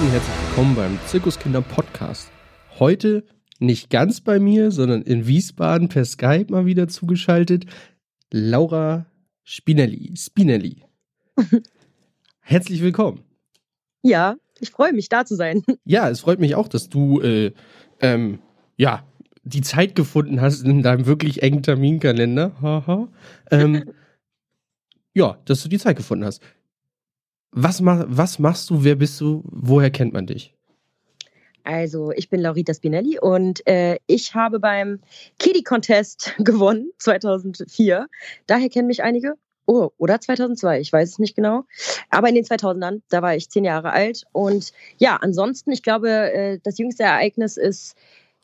Und herzlich willkommen beim Zirkuskinder Podcast. Heute nicht ganz bei mir, sondern in Wiesbaden per Skype mal wieder zugeschaltet. Laura Spinelli. Spinelli. herzlich willkommen. Ja, ich freue mich, da zu sein. Ja, es freut mich auch, dass du äh, ähm, ja, die Zeit gefunden hast in deinem wirklich engen Terminkalender. Haha. ähm, ja, dass du die Zeit gefunden hast. Was, mach, was machst du? Wer bist du? Woher kennt man dich? Also, ich bin Laurita Spinelli und äh, ich habe beim Kiddie Contest gewonnen 2004. Daher kennen mich einige. Oh, oder 2002, ich weiß es nicht genau. Aber in den 2000ern, da war ich zehn Jahre alt. Und ja, ansonsten, ich glaube, äh, das jüngste Ereignis ist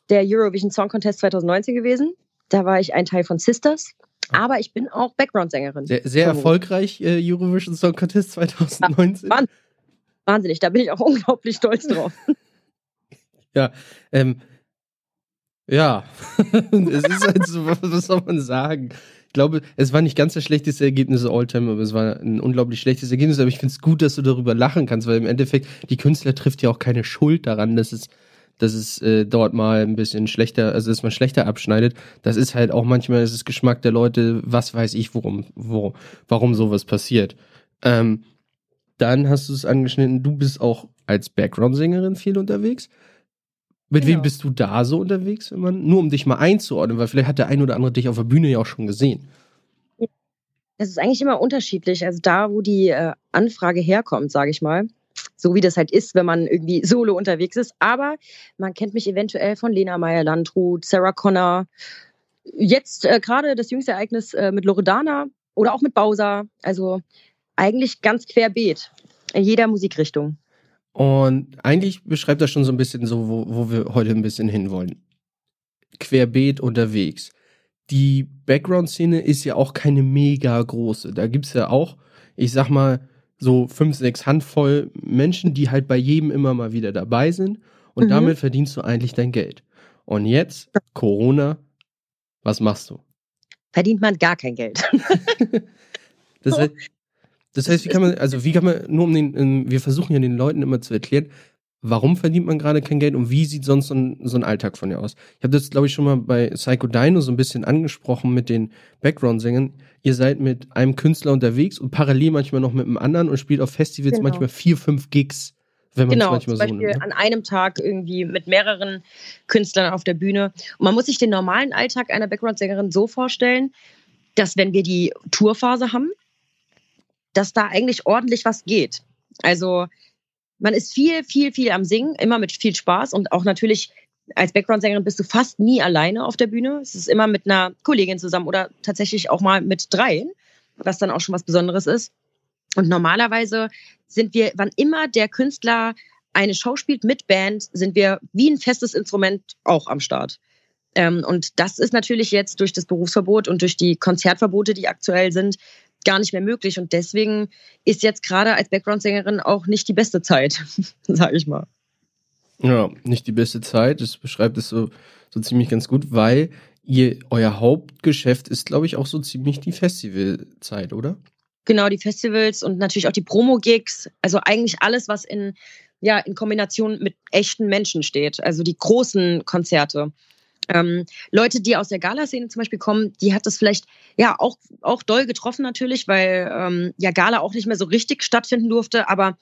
der Eurovision Song Contest 2019 gewesen. Da war ich ein Teil von Sisters. Aber ich bin auch Background-Sängerin. Sehr, sehr erfolgreich, äh, Eurovision Song Contest 2019. Ja, wahnsinnig, da bin ich auch unglaublich stolz drauf. ja, ähm, ja, es ist halt so, was soll man sagen? Ich glaube, es war nicht ganz das schlechteste Ergebnis Alltime, aber es war ein unglaublich schlechtes Ergebnis. Aber ich finde es gut, dass du darüber lachen kannst, weil im Endeffekt die Künstler trifft ja auch keine Schuld daran, dass es dass es äh, dort mal ein bisschen schlechter, also dass man schlechter abschneidet. Das ist halt auch manchmal das ist Geschmack der Leute, was weiß ich, worum, wo, warum sowas passiert. Ähm, dann hast du es angeschnitten, du bist auch als Background-Sängerin viel unterwegs. Mit genau. wem bist du da so unterwegs, wenn man, nur um dich mal einzuordnen, weil vielleicht hat der ein oder andere dich auf der Bühne ja auch schon gesehen. Das ist eigentlich immer unterschiedlich. Also da, wo die äh, Anfrage herkommt, sage ich mal so wie das halt ist, wenn man irgendwie solo unterwegs ist. Aber man kennt mich eventuell von Lena Meyer-Landrut, Sarah Connor. Jetzt äh, gerade das jüngste Ereignis äh, mit Loredana oder auch mit Bowser. Also eigentlich ganz querbeet in jeder Musikrichtung. Und eigentlich beschreibt das schon so ein bisschen so, wo, wo wir heute ein bisschen hinwollen. Querbeet unterwegs. Die Background-Szene ist ja auch keine mega große. Da gibt es ja auch, ich sag mal, so fünf, sechs Handvoll Menschen, die halt bei jedem immer mal wieder dabei sind. Und mhm. damit verdienst du eigentlich dein Geld. Und jetzt, Corona, was machst du? Verdient man gar kein Geld. das, heißt, das heißt, wie kann man, also wie kann man, nur um den, wir versuchen ja den Leuten immer zu erklären, warum verdient man gerade kein Geld und wie sieht sonst so ein, so ein Alltag von dir aus? Ich habe das, glaube ich, schon mal bei Psycho Dino so ein bisschen angesprochen mit den Background-Sängern. Ihr seid mit einem Künstler unterwegs und parallel manchmal noch mit einem anderen und spielt auf Festivals genau. manchmal vier, fünf Gigs. Wenn man genau, manchmal zum Beispiel so an einem Tag irgendwie mit mehreren Künstlern auf der Bühne. Und man muss sich den normalen Alltag einer Background-Sängerin so vorstellen, dass wenn wir die Tourphase haben, dass da eigentlich ordentlich was geht. Also man ist viel, viel, viel am Singen, immer mit viel Spaß und auch natürlich als Background-Sängerin bist du fast nie alleine auf der Bühne. Es ist immer mit einer Kollegin zusammen oder tatsächlich auch mal mit dreien, was dann auch schon was Besonderes ist. Und normalerweise sind wir, wann immer der Künstler eine Show spielt mit Band, sind wir wie ein festes Instrument auch am Start. Ähm, und das ist natürlich jetzt durch das Berufsverbot und durch die Konzertverbote, die aktuell sind, gar nicht mehr möglich. Und deswegen ist jetzt gerade als Background-Sängerin auch nicht die beste Zeit, sage ich mal. Ja, nicht die beste Zeit. Das beschreibt es so, so ziemlich ganz gut, weil ihr, euer Hauptgeschäft ist, glaube ich, auch so ziemlich die Festivalzeit, oder? Genau, die Festivals und natürlich auch die Promo-Gigs. Also eigentlich alles, was in, ja, in Kombination mit echten Menschen steht. Also die großen Konzerte. Ähm, Leute, die aus der Gala-Szene zum Beispiel kommen, die hat das vielleicht ja auch, auch doll getroffen natürlich, weil ähm, ja Gala auch nicht mehr so richtig stattfinden durfte, aber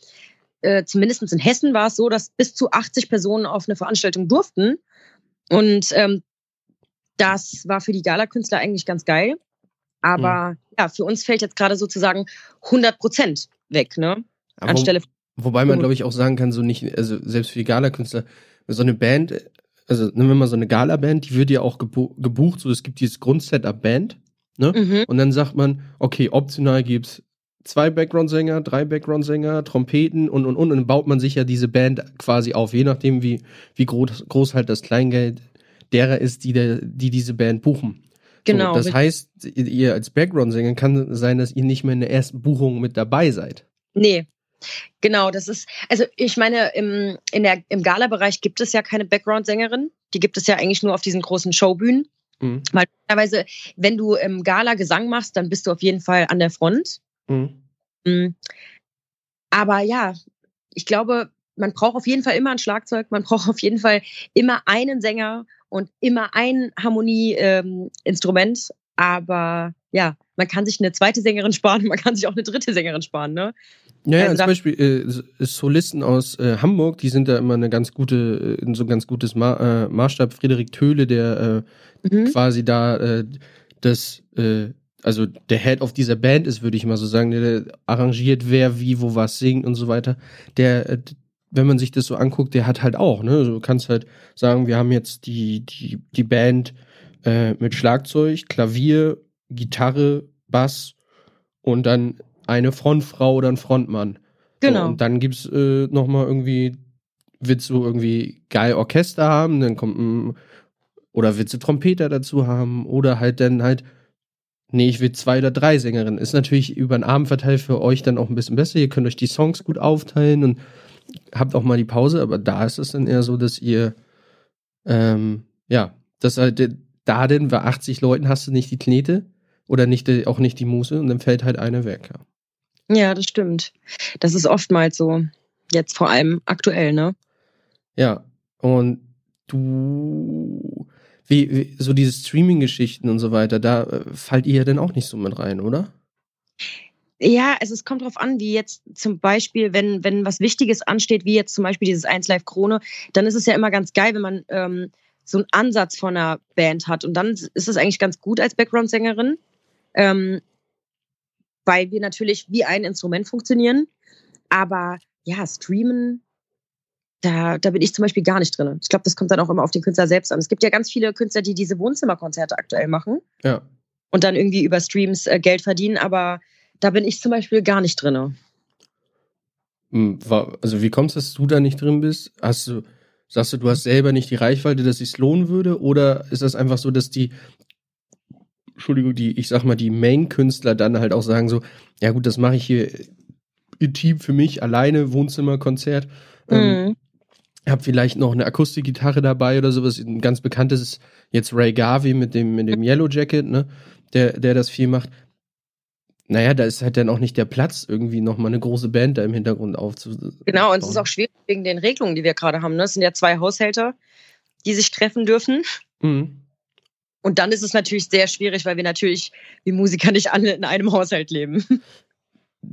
äh, zumindest in Hessen war es so, dass bis zu 80 Personen auf eine Veranstaltung durften. Und ähm, das war für die Gala-Künstler eigentlich ganz geil. Aber mhm. ja, für uns fällt jetzt gerade sozusagen 100 Prozent weg, ne? Anstelle wo, wobei man, glaube ich, auch sagen kann, so nicht, also selbst für die Gala-Künstler, so eine Band also nehmen wir mal so eine Gala-Band, die wird ja auch gebucht, so es gibt dieses Grundsetup-Band, ne? Mhm. Und dann sagt man, okay, optional gibt's zwei Background-Sänger, drei Background-Sänger, Trompeten und und und und dann baut man sich ja diese Band quasi auf, je nachdem wie wie groß, groß halt das Kleingeld derer ist, die der, die diese Band buchen. Genau. So, das heißt, ihr als Background-Sänger kann sein, dass ihr nicht mehr in der ersten Buchung mit dabei seid. Nee, Genau, das ist, also ich meine, im, in der, im Gala-Bereich gibt es ja keine Background-Sängerin. Die gibt es ja eigentlich nur auf diesen großen Showbühnen. Mhm. Weil teilweise, wenn du im Gala Gesang machst, dann bist du auf jeden Fall an der Front. Mhm. mhm. Aber ja, ich glaube, man braucht auf jeden Fall immer ein Schlagzeug, man braucht auf jeden Fall immer einen Sänger und immer ein Harmonieinstrument. Ähm, aber ja, man kann sich eine zweite Sängerin sparen, man kann sich auch eine dritte Sängerin sparen, ne? Ja, ja also zum Beispiel äh, Solisten aus äh, Hamburg, die sind da immer eine ganz gute, äh, so ein ganz gutes Ma äh, Maßstab. Friedrich Töhle, der äh, mhm. quasi da äh, das, also der Head of dieser Band ist, würde ich mal so sagen, der arrangiert, wer wie wo was singt und so weiter. Der, wenn man sich das so anguckt, der hat halt auch, ne? Du kannst halt sagen, wir haben jetzt die, die, die Band mit Schlagzeug, Klavier, Gitarre, Bass und dann eine Frontfrau oder ein Frontmann. Genau. So, und dann gibt's äh, nochmal irgendwie, willst du irgendwie geil Orchester haben, dann kommt ein, oder willst du Trompeter dazu haben, oder halt dann halt, nee, ich will zwei oder drei Sängerinnen. Ist natürlich über den Abend verteilt für euch dann auch ein bisschen besser. Ihr könnt euch die Songs gut aufteilen und habt auch mal die Pause, aber da ist es dann eher so, dass ihr, ähm, ja, dass halt da denn bei 80 Leuten hast du nicht die Knete oder nicht, auch nicht die Muße und dann fällt halt eine weg. Ja. ja, das stimmt. Das ist oftmals so. Jetzt vor allem aktuell, ne? Ja, und du, wie, wie so diese Streaming-Geschichten und so weiter, da äh, fallt ihr ja dann auch nicht so mit rein, oder? Ja, also es kommt darauf an, wie jetzt zum Beispiel, wenn, wenn was Wichtiges ansteht, wie jetzt zum Beispiel dieses 1 Live Krone, dann ist es ja immer ganz geil, wenn man ähm, so einen Ansatz von einer Band hat. Und dann ist es eigentlich ganz gut als Background-Sängerin, ähm, weil wir natürlich wie ein Instrument funktionieren. Aber ja, streamen, da, da bin ich zum Beispiel gar nicht drin. Ich glaube, das kommt dann auch immer auf den Künstler selbst an. Es gibt ja ganz viele Künstler, die diese Wohnzimmerkonzerte aktuell machen. Ja. Und dann irgendwie über Streams äh, Geld verdienen, aber da bin ich zum Beispiel gar nicht drin. Hm, also wie kommst du, dass du da nicht drin bist? Hast du, sagst du, du hast selber nicht die Reichweite, dass es lohnen würde? Oder ist das einfach so, dass die, Entschuldigung, die, ich sag mal, die Main-Künstler dann halt auch sagen so, ja gut, das mache ich hier intim für mich, alleine, Wohnzimmerkonzert. Ähm, mhm. Ähm, hab vielleicht noch eine Akustikgitarre dabei oder sowas. Ein ganz bekanntes ist jetzt Ray Garvey mit dem, mit dem Yellow Jacket, ne? Der, der das viel macht. Naja, da ist halt dann auch nicht der Platz, irgendwie nochmal eine große Band da im Hintergrund aufzubauen. Genau, und es ist auch schwierig wegen den Regelungen, die wir gerade haben. Ne? Es sind ja zwei Haushälter, die sich treffen dürfen. Mhm. Und dann ist es natürlich sehr schwierig, weil wir natürlich, wie Musiker, nicht alle in einem Haushalt leben.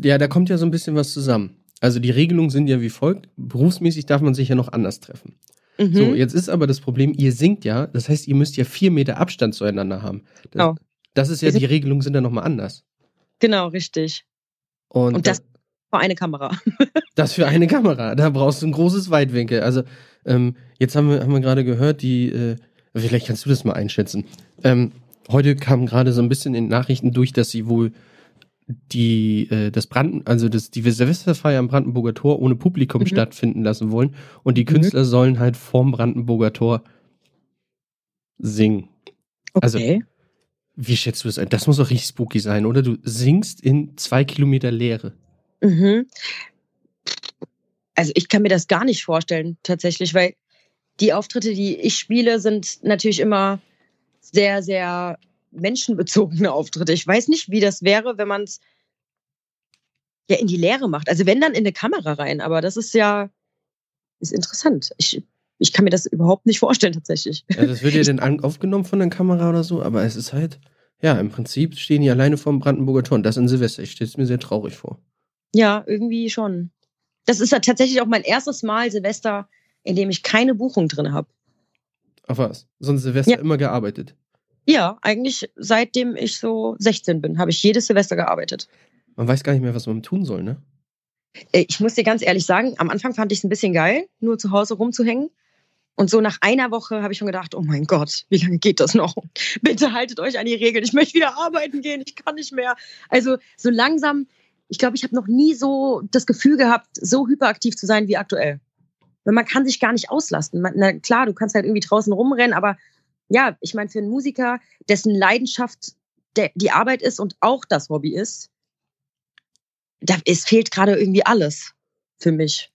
Ja, da kommt ja so ein bisschen was zusammen. Also die Regelungen sind ja wie folgt. Berufsmäßig darf man sich ja noch anders treffen. Mhm. So, jetzt ist aber das Problem, ihr singt ja, das heißt, ihr müsst ja vier Meter Abstand zueinander haben. Das, oh. das ist ja, die Regelungen sind ja nochmal anders. Genau, richtig. Und, Und das für eine Kamera. das für eine Kamera. Da brauchst du ein großes Weitwinkel. Also, ähm, jetzt haben wir, haben wir gerade gehört, die, äh, vielleicht kannst du das mal einschätzen. Ähm, heute kam gerade so ein bisschen in Nachrichten durch, dass sie wohl die äh, das Branden also das die Silvesterfeier am Brandenburger Tor ohne Publikum mhm. stattfinden lassen wollen und die. Künstler mhm. sollen halt vorm Brandenburger Tor singen. Also, okay. Also wie schätzt du das ein? Das muss doch richtig spooky sein, oder? Du singst in zwei Kilometer Leere. Mhm. Also ich kann mir das gar nicht vorstellen, tatsächlich, weil die Auftritte, die ich spiele, sind natürlich immer sehr, sehr menschenbezogene Auftritte. Ich weiß nicht, wie das wäre, wenn man es ja in die Leere macht. Also wenn dann in eine Kamera rein, aber das ist ja ist interessant. Ich, ich kann mir das überhaupt nicht vorstellen, tatsächlich. Ja, das wird ja dann aufgenommen von der Kamera oder so, aber es ist halt, ja, im Prinzip stehen die alleine vor dem Brandenburger Tor. Und das in Silvester. Ich stelle es mir sehr traurig vor. Ja, irgendwie schon. Das ist ja tatsächlich auch mein erstes Mal Silvester, in dem ich keine Buchung drin habe. Ach was? Sonst Silvester ja. immer gearbeitet? Ja, eigentlich seitdem ich so 16 bin, habe ich jedes Silvester gearbeitet. Man weiß gar nicht mehr, was man tun soll, ne? Äh, ich muss dir ganz ehrlich sagen, am Anfang fand ich es ein bisschen geil, nur zu Hause rumzuhängen. Und so nach einer Woche habe ich schon gedacht, oh mein Gott, wie lange geht das noch? Bitte haltet euch an die Regeln. Ich möchte wieder arbeiten gehen, ich kann nicht mehr. Also so langsam, ich glaube, ich habe noch nie so das Gefühl gehabt, so hyperaktiv zu sein wie aktuell. Weil man kann sich gar nicht auslasten. na klar, du kannst halt irgendwie draußen rumrennen, aber ja, ich meine, für einen Musiker, dessen Leidenschaft der, die Arbeit ist und auch das Hobby ist, da, es fehlt gerade irgendwie alles für mich.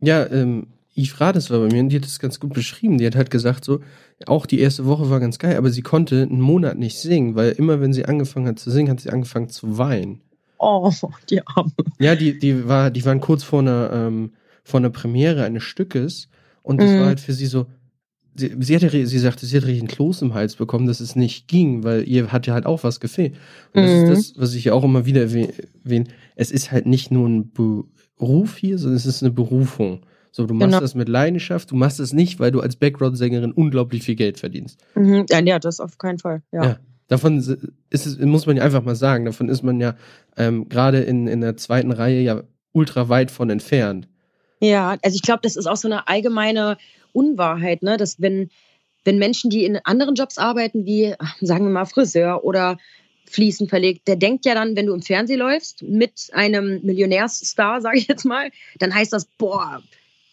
Ja, ähm, Yves das war bei mir und die hat das ganz gut beschrieben. Die hat halt gesagt, so, auch die erste Woche war ganz geil, aber sie konnte einen Monat nicht singen, weil immer, wenn sie angefangen hat zu singen, hat sie angefangen zu weinen. Oh, die Arme. Ja, die, die, war, die waren kurz vor einer, ähm, von der Premiere eines Stückes und das mhm. war halt für sie so, sie, sie, hatte, sie sagte, sie hat richtig einen Kloß im Hals bekommen, dass es nicht ging, weil ihr hat ja halt auch was gefehlt. Und das mhm. ist das, was ich ja auch immer wieder erwähne. Es ist halt nicht nur ein Beruf hier, sondern es ist eine Berufung. So, du machst genau. das mit Leidenschaft, du machst es nicht, weil du als Background-Sängerin unglaublich viel Geld verdienst. Mhm. Ja, ja, das auf keinen Fall. Ja. ja. Davon ist es, muss man ja einfach mal sagen, davon ist man ja ähm, gerade in, in der zweiten Reihe ja ultra weit von entfernt. Ja, also ich glaube, das ist auch so eine allgemeine Unwahrheit, ne? dass wenn, wenn Menschen, die in anderen Jobs arbeiten, wie, sagen wir mal, Friseur oder Fließen verlegt, der denkt ja dann, wenn du im Fernsehen läufst mit einem Millionärsstar, sage ich jetzt mal, dann heißt das, boah,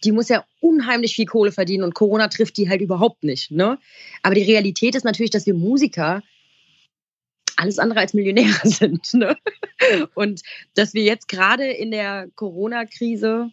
die muss ja unheimlich viel Kohle verdienen und Corona trifft die halt überhaupt nicht. Ne? Aber die Realität ist natürlich, dass wir Musiker alles andere als Millionäre sind. Ne? Und dass wir jetzt gerade in der Corona-Krise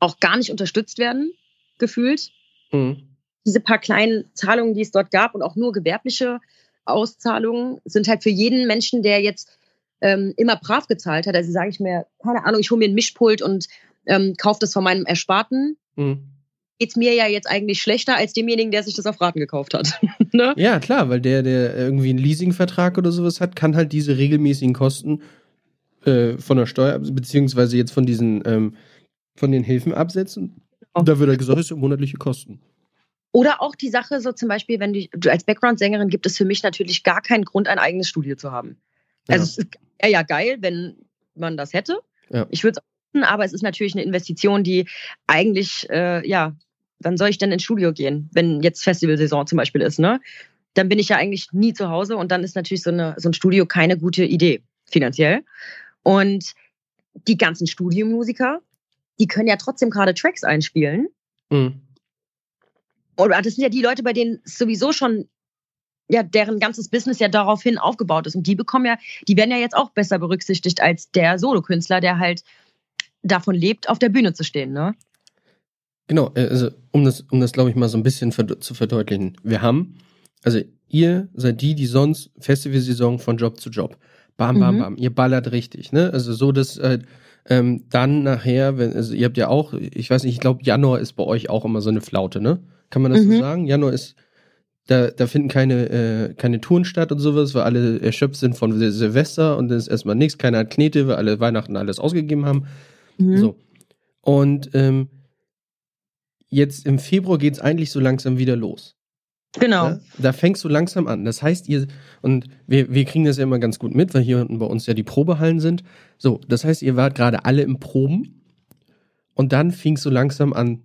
auch gar nicht unterstützt werden, gefühlt. Mhm. Diese paar kleinen Zahlungen, die es dort gab und auch nur gewerbliche Auszahlungen, sind halt für jeden Menschen, der jetzt ähm, immer brav gezahlt hat. Also sage ich mir, keine Ahnung, ich hole mir ein Mischpult und ähm, kaufe das von meinem Ersparten. Mhm geht es mir ja jetzt eigentlich schlechter als demjenigen, der sich das auf Raten gekauft hat. ne? Ja, klar, weil der, der irgendwie einen Leasingvertrag oder sowas hat, kann halt diese regelmäßigen Kosten äh, von der Steuer, beziehungsweise jetzt von diesen, ähm, von den Hilfen absetzen. Oh. Da wird er gesagt, es sind monatliche Kosten. Oder auch die Sache, so zum Beispiel, wenn du, du als Background-Sängerin gibt es für mich natürlich gar keinen Grund, ein eigenes Studio zu haben. Also ja. es ist ja, ja geil, wenn man das hätte. Ja. Ich würde es aber es ist natürlich eine Investition, die eigentlich äh, ja wann soll ich denn ins Studio gehen, wenn jetzt Festivalsaison zum Beispiel ist, ne? Dann bin ich ja eigentlich nie zu Hause und dann ist natürlich so, eine, so ein Studio keine gute Idee finanziell. Und die ganzen Studiomusiker, die können ja trotzdem gerade Tracks einspielen. Mhm. Oder das sind ja die Leute, bei denen sowieso schon ja, deren ganzes Business ja daraufhin aufgebaut ist. Und die bekommen ja, die werden ja jetzt auch besser berücksichtigt als der Solokünstler, der halt davon lebt, auf der Bühne zu stehen, ne? Genau, äh, also um das, um das glaube ich mal so ein bisschen zu verdeutlichen. Wir haben, also ihr seid die, die sonst Festivalsaison von Job zu Job. Bam, bam, mhm. bam. Ihr ballert richtig, ne? Also so, dass äh, ähm, dann nachher, wenn, also ihr habt ja auch, ich weiß nicht, ich glaube, Januar ist bei euch auch immer so eine Flaute, ne? Kann man das mhm. so sagen? Januar ist, da, da finden keine, äh, keine Touren statt und sowas, weil alle erschöpft sind von Sil Silvester und dann ist erstmal nichts, keiner hat Knete, weil alle Weihnachten alles ausgegeben haben. Mhm. So. Und ähm, jetzt im Februar geht es eigentlich so langsam wieder los. Genau. Ja? Da fängst du langsam an. Das heißt, ihr, und wir, wir kriegen das ja immer ganz gut mit, weil hier unten bei uns ja die Probehallen sind. So, das heißt, ihr wart gerade alle im Proben und dann fing es so langsam an,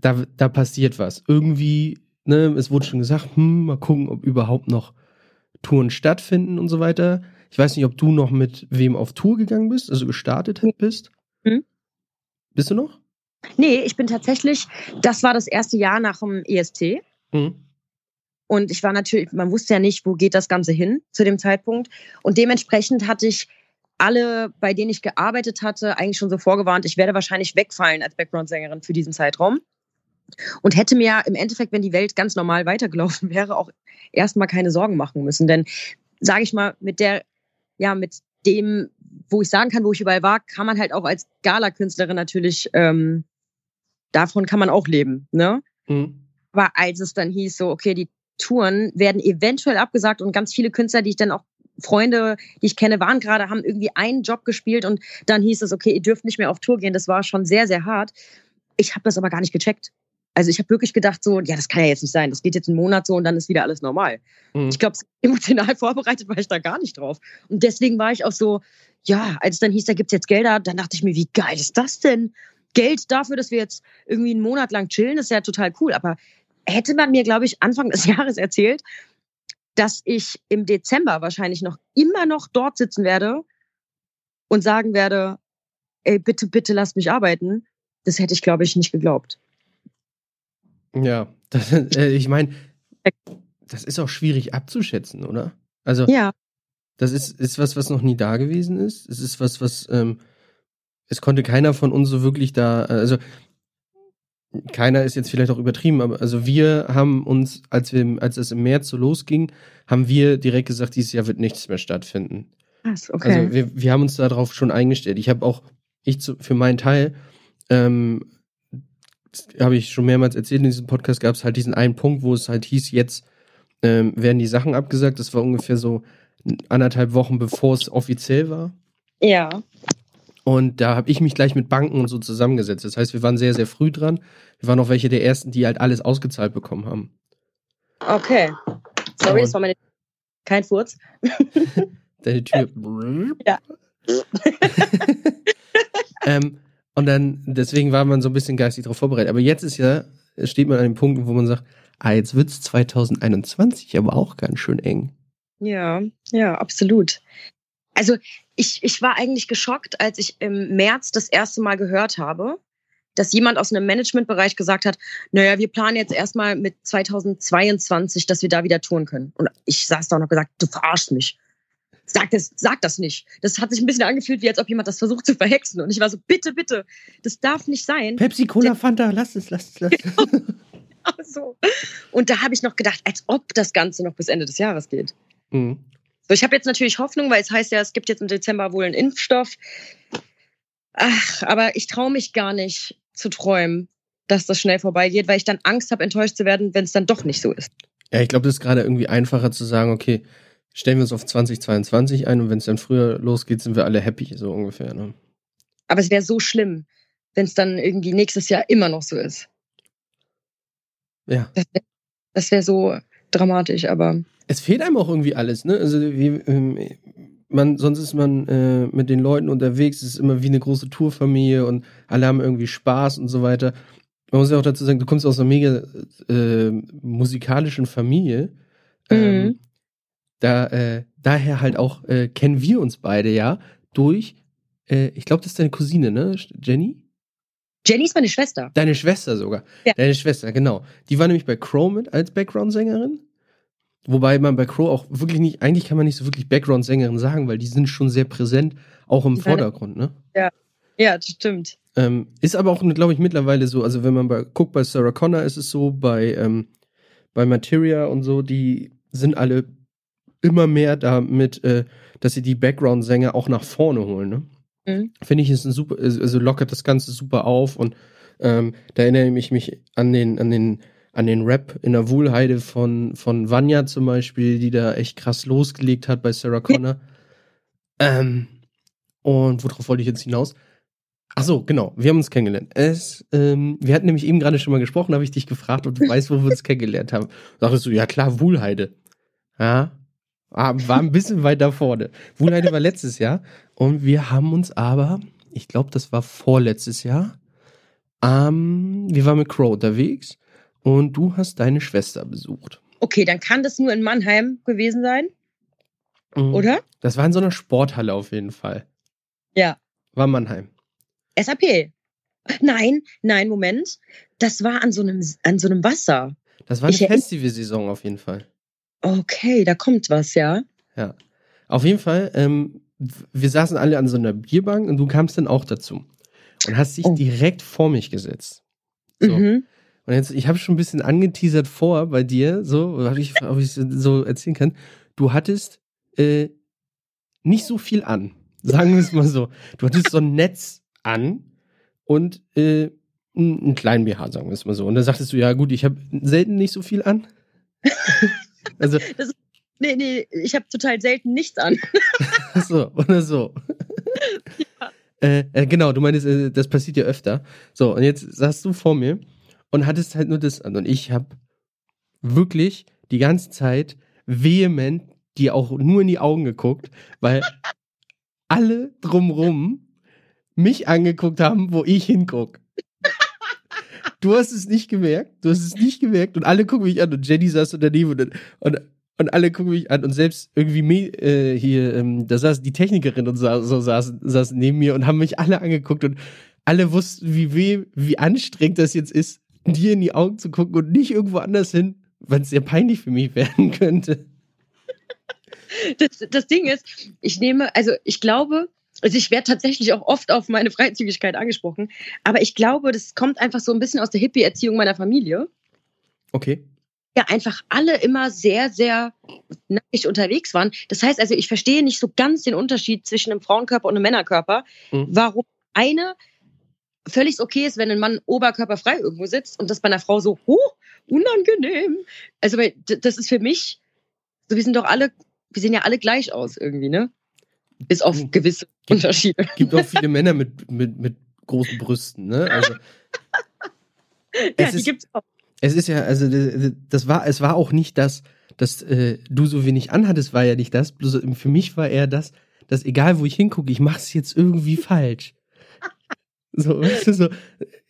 da, da passiert was. Irgendwie, ne, es wurde schon gesagt, hm, mal gucken, ob überhaupt noch Touren stattfinden und so weiter. Ich weiß nicht, ob du noch mit wem auf Tour gegangen bist, also gestartet bist. Mhm. Bist du noch? Nee, ich bin tatsächlich, das war das erste Jahr nach dem ESC. Mhm. Und ich war natürlich, man wusste ja nicht, wo geht das Ganze hin zu dem Zeitpunkt. Und dementsprechend hatte ich alle, bei denen ich gearbeitet hatte, eigentlich schon so vorgewarnt, ich werde wahrscheinlich wegfallen als Background-Sängerin für diesen Zeitraum. Und hätte mir im Endeffekt, wenn die Welt ganz normal weitergelaufen wäre, auch erstmal keine Sorgen machen müssen. Denn, sage ich mal, mit der, ja, mit dem, wo ich sagen kann, wo ich überall war, kann man halt auch als Gala-Künstlerin natürlich ähm, davon kann man auch leben. Ne? Mhm. Aber als es dann hieß, so, okay, die Touren werden eventuell abgesagt und ganz viele Künstler, die ich dann auch Freunde, die ich kenne, waren gerade, haben irgendwie einen Job gespielt und dann hieß es, okay, ihr dürft nicht mehr auf Tour gehen. Das war schon sehr, sehr hart. Ich habe das aber gar nicht gecheckt. Also ich habe wirklich gedacht, so, ja, das kann ja jetzt nicht sein. Das geht jetzt einen Monat so und dann ist wieder alles normal. Mhm. Ich glaube, emotional vorbereitet war ich da gar nicht drauf. Und deswegen war ich auch so, ja, als es dann hieß, da gibt's jetzt Gelder, dann dachte ich mir, wie geil ist das denn? Geld dafür, dass wir jetzt irgendwie einen Monat lang chillen, ist ja total cool. Aber hätte man mir, glaube ich, Anfang des Jahres erzählt, dass ich im Dezember wahrscheinlich noch immer noch dort sitzen werde und sagen werde, ey, bitte, bitte lasst mich arbeiten, das hätte ich, glaube ich, nicht geglaubt. Ja, das, äh, ich meine, das ist auch schwierig abzuschätzen, oder? Also, ja. das ist, ist was, was noch nie da gewesen ist. Es ist was, was ähm, es konnte keiner von uns so wirklich da, also keiner ist jetzt vielleicht auch übertrieben, aber also wir haben uns, als wir, als es im März so losging, haben wir direkt gesagt, dieses Jahr wird nichts mehr stattfinden. Krass, okay. Also wir, wir haben uns darauf schon eingestellt. Ich habe auch, ich zu, für meinen Teil, ähm, habe ich schon mehrmals erzählt in diesem Podcast, gab es halt diesen einen Punkt, wo es halt hieß, jetzt ähm, werden die Sachen abgesagt. Das war ungefähr so anderthalb Wochen, bevor es offiziell war. Ja. Und da habe ich mich gleich mit Banken und so zusammengesetzt. Das heißt, wir waren sehr, sehr früh dran. Wir waren auch welche der ersten, die halt alles ausgezahlt bekommen haben. Okay. Sorry, das war meine. Kein Furz. Deine Tür. ja. ähm, und dann, deswegen war man so ein bisschen geistig darauf vorbereitet. Aber jetzt ist ja, steht man an dem Punkt, wo man sagt, ah, jetzt wird es 2021 aber auch ganz schön eng. Ja, ja, absolut. Also ich, ich war eigentlich geschockt, als ich im März das erste Mal gehört habe, dass jemand aus einem Managementbereich gesagt hat, naja, wir planen jetzt erstmal mit 2022, dass wir da wieder tun können. Und ich saß da und habe gesagt, du verarschst mich. Sag das, sag das nicht. Das hat sich ein bisschen angefühlt, wie als ob jemand das versucht zu verhexen. Und ich war so, bitte, bitte, das darf nicht sein. Pepsi, Cola, Fanta, lass es, lass es, lass es. so. Und da habe ich noch gedacht, als ob das Ganze noch bis Ende des Jahres geht. Mhm. So, ich habe jetzt natürlich Hoffnung, weil es heißt ja, es gibt jetzt im Dezember wohl einen Impfstoff. Ach, aber ich traue mich gar nicht zu träumen, dass das schnell vorbeigeht, weil ich dann Angst habe, enttäuscht zu werden, wenn es dann doch nicht so ist. Ja, ich glaube, das ist gerade irgendwie einfacher zu sagen, okay, stellen wir uns auf 2022 ein und wenn es dann früher losgeht, sind wir alle happy, so ungefähr. Ne? Aber es wäre so schlimm, wenn es dann irgendwie nächstes Jahr immer noch so ist. Ja. Das wäre wär so dramatisch, aber es fehlt einem auch irgendwie alles, ne? Also wie, ähm, man, sonst ist man äh, mit den Leuten unterwegs, es ist immer wie eine große Tourfamilie und alle haben irgendwie Spaß und so weiter. Man muss ja auch dazu sagen, du kommst aus einer mega äh, musikalischen Familie. Ähm, mhm. da, äh, daher halt auch äh, kennen wir uns beide ja durch, äh, ich glaube, das ist deine Cousine, ne, Jenny? Jenny ist meine Schwester. Deine Schwester sogar. Ja. Deine Schwester, genau. Die war nämlich bei Crow mit als Background-Sängerin. Wobei man bei Crow auch wirklich nicht, eigentlich kann man nicht so wirklich Background-Sängerin sagen, weil die sind schon sehr präsent, auch im Vordergrund, ne? Ja, ja, das stimmt. Ähm, ist aber auch, glaube ich, mittlerweile so, also wenn man bei, guckt, bei Sarah Connor ist es so, bei, ähm, bei Materia und so, die sind alle immer mehr damit, äh, dass sie die Background-Sänger auch nach vorne holen, ne? Mhm. Finde ich, ist ein super, also lockert das Ganze super auf und ähm, da erinnere ich mich an den, an den an den Rap in der Wohlheide von, von Vanya zum Beispiel, die da echt krass losgelegt hat bei Sarah Connor. ähm, und worauf wollte ich jetzt hinaus? Ach so, genau, wir haben uns kennengelernt. Es, ähm, wir hatten nämlich eben gerade schon mal gesprochen, habe ich dich gefragt, ob du weißt, wo wir uns kennengelernt haben. Sagtest du, ja klar, Wohlheide. Ja, war ein bisschen weiter vorne. Wohlheide war letztes Jahr und wir haben uns aber, ich glaube, das war vorletztes Jahr, ähm, wir waren mit Crow unterwegs und du hast deine Schwester besucht. Okay, dann kann das nur in Mannheim gewesen sein. Mhm. Oder? Das war in so einer Sporthalle auf jeden Fall. Ja. War Mannheim. SAP. Nein, nein, Moment. Das war an so einem, an so einem Wasser. Das war eine Festivalsaison auf jeden Fall. Okay, da kommt was, ja. Ja. Auf jeden Fall, ähm, wir saßen alle an so einer Bierbank und du kamst dann auch dazu. Und hast dich oh. direkt vor mich gesetzt. So. Mhm. Und jetzt, ich habe schon ein bisschen angeteasert vor bei dir, so, ob ich, ich so erzählen kann. Du hattest äh, nicht so viel an, sagen wir es mal so. Du hattest so ein Netz an und äh, einen kleinen BH, sagen wir es mal so. Und dann sagtest du, ja gut, ich habe selten nicht so viel an. also, das, nee, nee, ich habe total selten nichts an. Ach so, oder so. Ja. Äh, äh, genau, du meinst, äh, das passiert ja öfter. So, und jetzt sagst du vor mir, und hattest halt nur das an. Und ich habe wirklich die ganze Zeit vehement dir auch nur in die Augen geguckt, weil alle drumrum mich angeguckt haben, wo ich hinguck. Du hast es nicht gemerkt, du hast es nicht gemerkt und alle gucken mich an und Jenny saß daneben und, und, und alle gucken mich an und selbst irgendwie äh, hier, ähm, da saß die Technikerin und so, so saß, saß neben mir und haben mich alle angeguckt und alle wussten, wie weh, wie anstrengend das jetzt ist, dir in die Augen zu gucken und nicht irgendwo anders hin, weil es sehr peinlich für mich werden könnte. Das, das Ding ist, ich nehme, also ich glaube, also ich werde tatsächlich auch oft auf meine Freizügigkeit angesprochen, aber ich glaube, das kommt einfach so ein bisschen aus der Hippie-Erziehung meiner Familie. Okay. Ja, einfach alle immer sehr, sehr nackig unterwegs waren. Das heißt also, ich verstehe nicht so ganz den Unterschied zwischen einem Frauenkörper und einem Männerkörper. Mhm. Warum eine völlig okay ist, wenn ein Mann oberkörperfrei irgendwo sitzt und das bei einer Frau so, oh, unangenehm. Also, weil das ist für mich, so wir sind doch alle, wir sehen ja alle gleich aus irgendwie, ne? Bis auf hm. gewisse gibt, Unterschiede. Gibt auch viele Männer mit, mit, mit großen Brüsten, ne? Also, ja, die ist, gibt's auch. Es ist ja, also das war, es war auch nicht das, dass äh, du so wenig anhattest, war ja nicht das. Bloß für mich war eher das, dass egal wo ich hingucke, ich mach's jetzt irgendwie falsch. So, weißt du, so,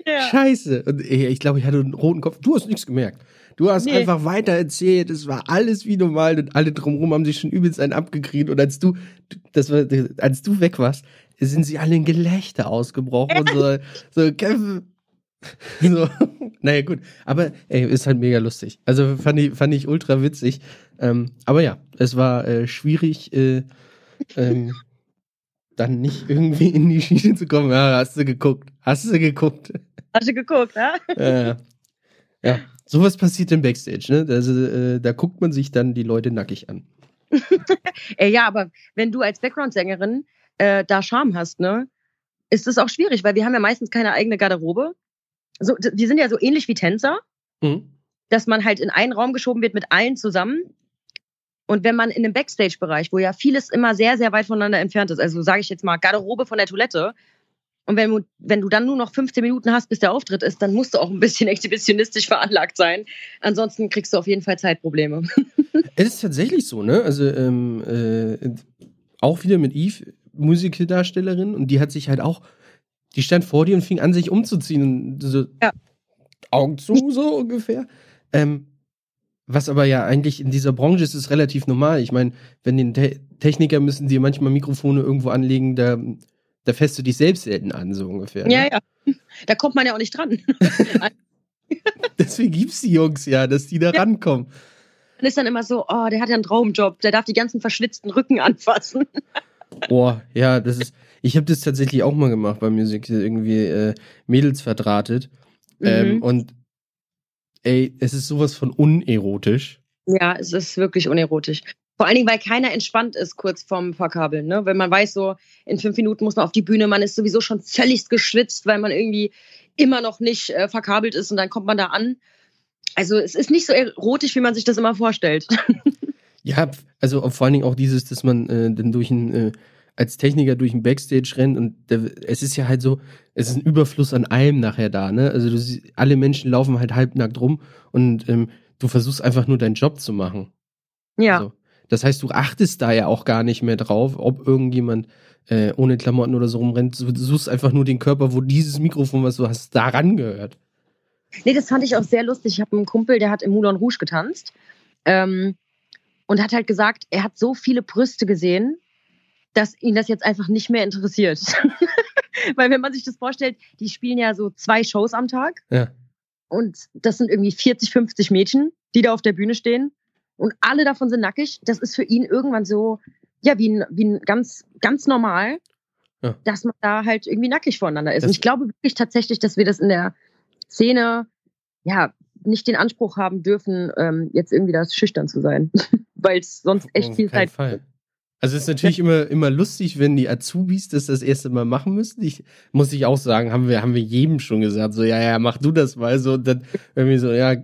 ja. scheiße. Und ich glaube, ich hatte einen roten Kopf. Du hast nichts gemerkt. Du hast nee. einfach weiter erzählt, es war alles wie normal und alle drumherum haben sich schon übelst einen abgekriegt. Und als du, das war, als du weg warst, sind sie alle in Gelächter ausgebrochen und so, so, Kevin, so, naja, gut. Aber ey, ist halt mega lustig. Also fand ich, fand ich ultra witzig. Ähm, aber ja, es war äh, schwierig, äh, ähm, dann nicht irgendwie in die Schiene zu kommen. Ja, hast du geguckt. Hast du geguckt. Hast du geguckt, ja? ja. ja. Sowas passiert im Backstage, ne? Also, äh, da guckt man sich dann die Leute nackig an. Ey, ja, aber wenn du als Background-Sängerin äh, da Charme hast, ne, ist das auch schwierig, weil wir haben ja meistens keine eigene Garderobe. So, wir sind ja so ähnlich wie Tänzer, mhm. dass man halt in einen Raum geschoben wird mit allen zusammen. Und wenn man in dem Backstage-Bereich, wo ja vieles immer sehr, sehr weit voneinander entfernt ist, also sage ich jetzt mal Garderobe von der Toilette, und wenn du, wenn du dann nur noch 15 Minuten hast, bis der Auftritt ist, dann musst du auch ein bisschen exhibitionistisch veranlagt sein. Ansonsten kriegst du auf jeden Fall Zeitprobleme. es ist tatsächlich so, ne? Also ähm, äh, auch wieder mit Eve, Musikdarstellerin, und die hat sich halt auch, die stand vor dir und fing an, sich umzuziehen und so ja. Augen zu, so ungefähr. Ähm, was aber ja eigentlich in dieser Branche ist, ist relativ normal. Ich meine, wenn den Te Techniker müssen sie manchmal Mikrofone irgendwo anlegen, da da fässt du dich selbst selten an, so ungefähr. Ne? Ja, ja. Da kommt man ja auch nicht dran. Deswegen gibt's die Jungs ja, dass die da ja. rankommen. Dann ist dann immer so, oh, der hat ja einen Traumjob, der darf die ganzen verschwitzten Rücken anfassen. Boah, ja, das ist. Ich habe das tatsächlich auch mal gemacht bei Musik, irgendwie äh, Mädels verdrahtet. Mhm. Ähm, und ey, es ist sowas von unerotisch. Ja, es ist wirklich unerotisch. Vor allen Dingen, weil keiner entspannt ist kurz vorm Verkabeln. Ne? Wenn man weiß, so in fünf Minuten muss man auf die Bühne, man ist sowieso schon völlig geschwitzt, weil man irgendwie immer noch nicht äh, verkabelt ist und dann kommt man da an. Also es ist nicht so erotisch, wie man sich das immer vorstellt. ja, also vor allen Dingen auch dieses, dass man äh, dann durch ein, äh, als Techniker durch ein Backstage rennt und der, es ist ja halt so, es ist ein Überfluss an allem nachher da, ne? Also du, alle Menschen laufen halt halbnackt rum und ähm, du versuchst einfach nur deinen Job zu machen. Ja. Also, das heißt, du achtest da ja auch gar nicht mehr drauf, ob irgendjemand äh, ohne Klamotten oder so rumrennt. Du suchst einfach nur den Körper, wo dieses Mikrofon, was du hast, daran gehört. Nee, das fand ich auch sehr lustig. Ich habe einen Kumpel, der hat im Moulin Rouge getanzt ähm, und hat halt gesagt, er hat so viele Brüste gesehen, dass ihn das jetzt einfach nicht mehr interessiert. Weil wenn man sich das vorstellt, die spielen ja so zwei Shows am Tag. Ja. Und das sind irgendwie 40, 50 Mädchen, die da auf der Bühne stehen und alle davon sind nackig. Das ist für ihn irgendwann so, ja, wie ein, wie ein ganz, ganz normal, ja. dass man da halt irgendwie nackig voneinander ist. Das und ich glaube wirklich tatsächlich, dass wir das in der Szene, ja, nicht den Anspruch haben dürfen, ähm, jetzt irgendwie das schüchtern zu sein, weil es sonst echt viel Zeit. Fall. Also es ist natürlich immer, immer lustig, wenn die Azubis das das erste Mal machen müssen. Ich muss ich auch sagen, haben wir, haben wir jedem schon gesagt, so, ja, ja, mach du das mal so. Und dann irgendwie so, ja,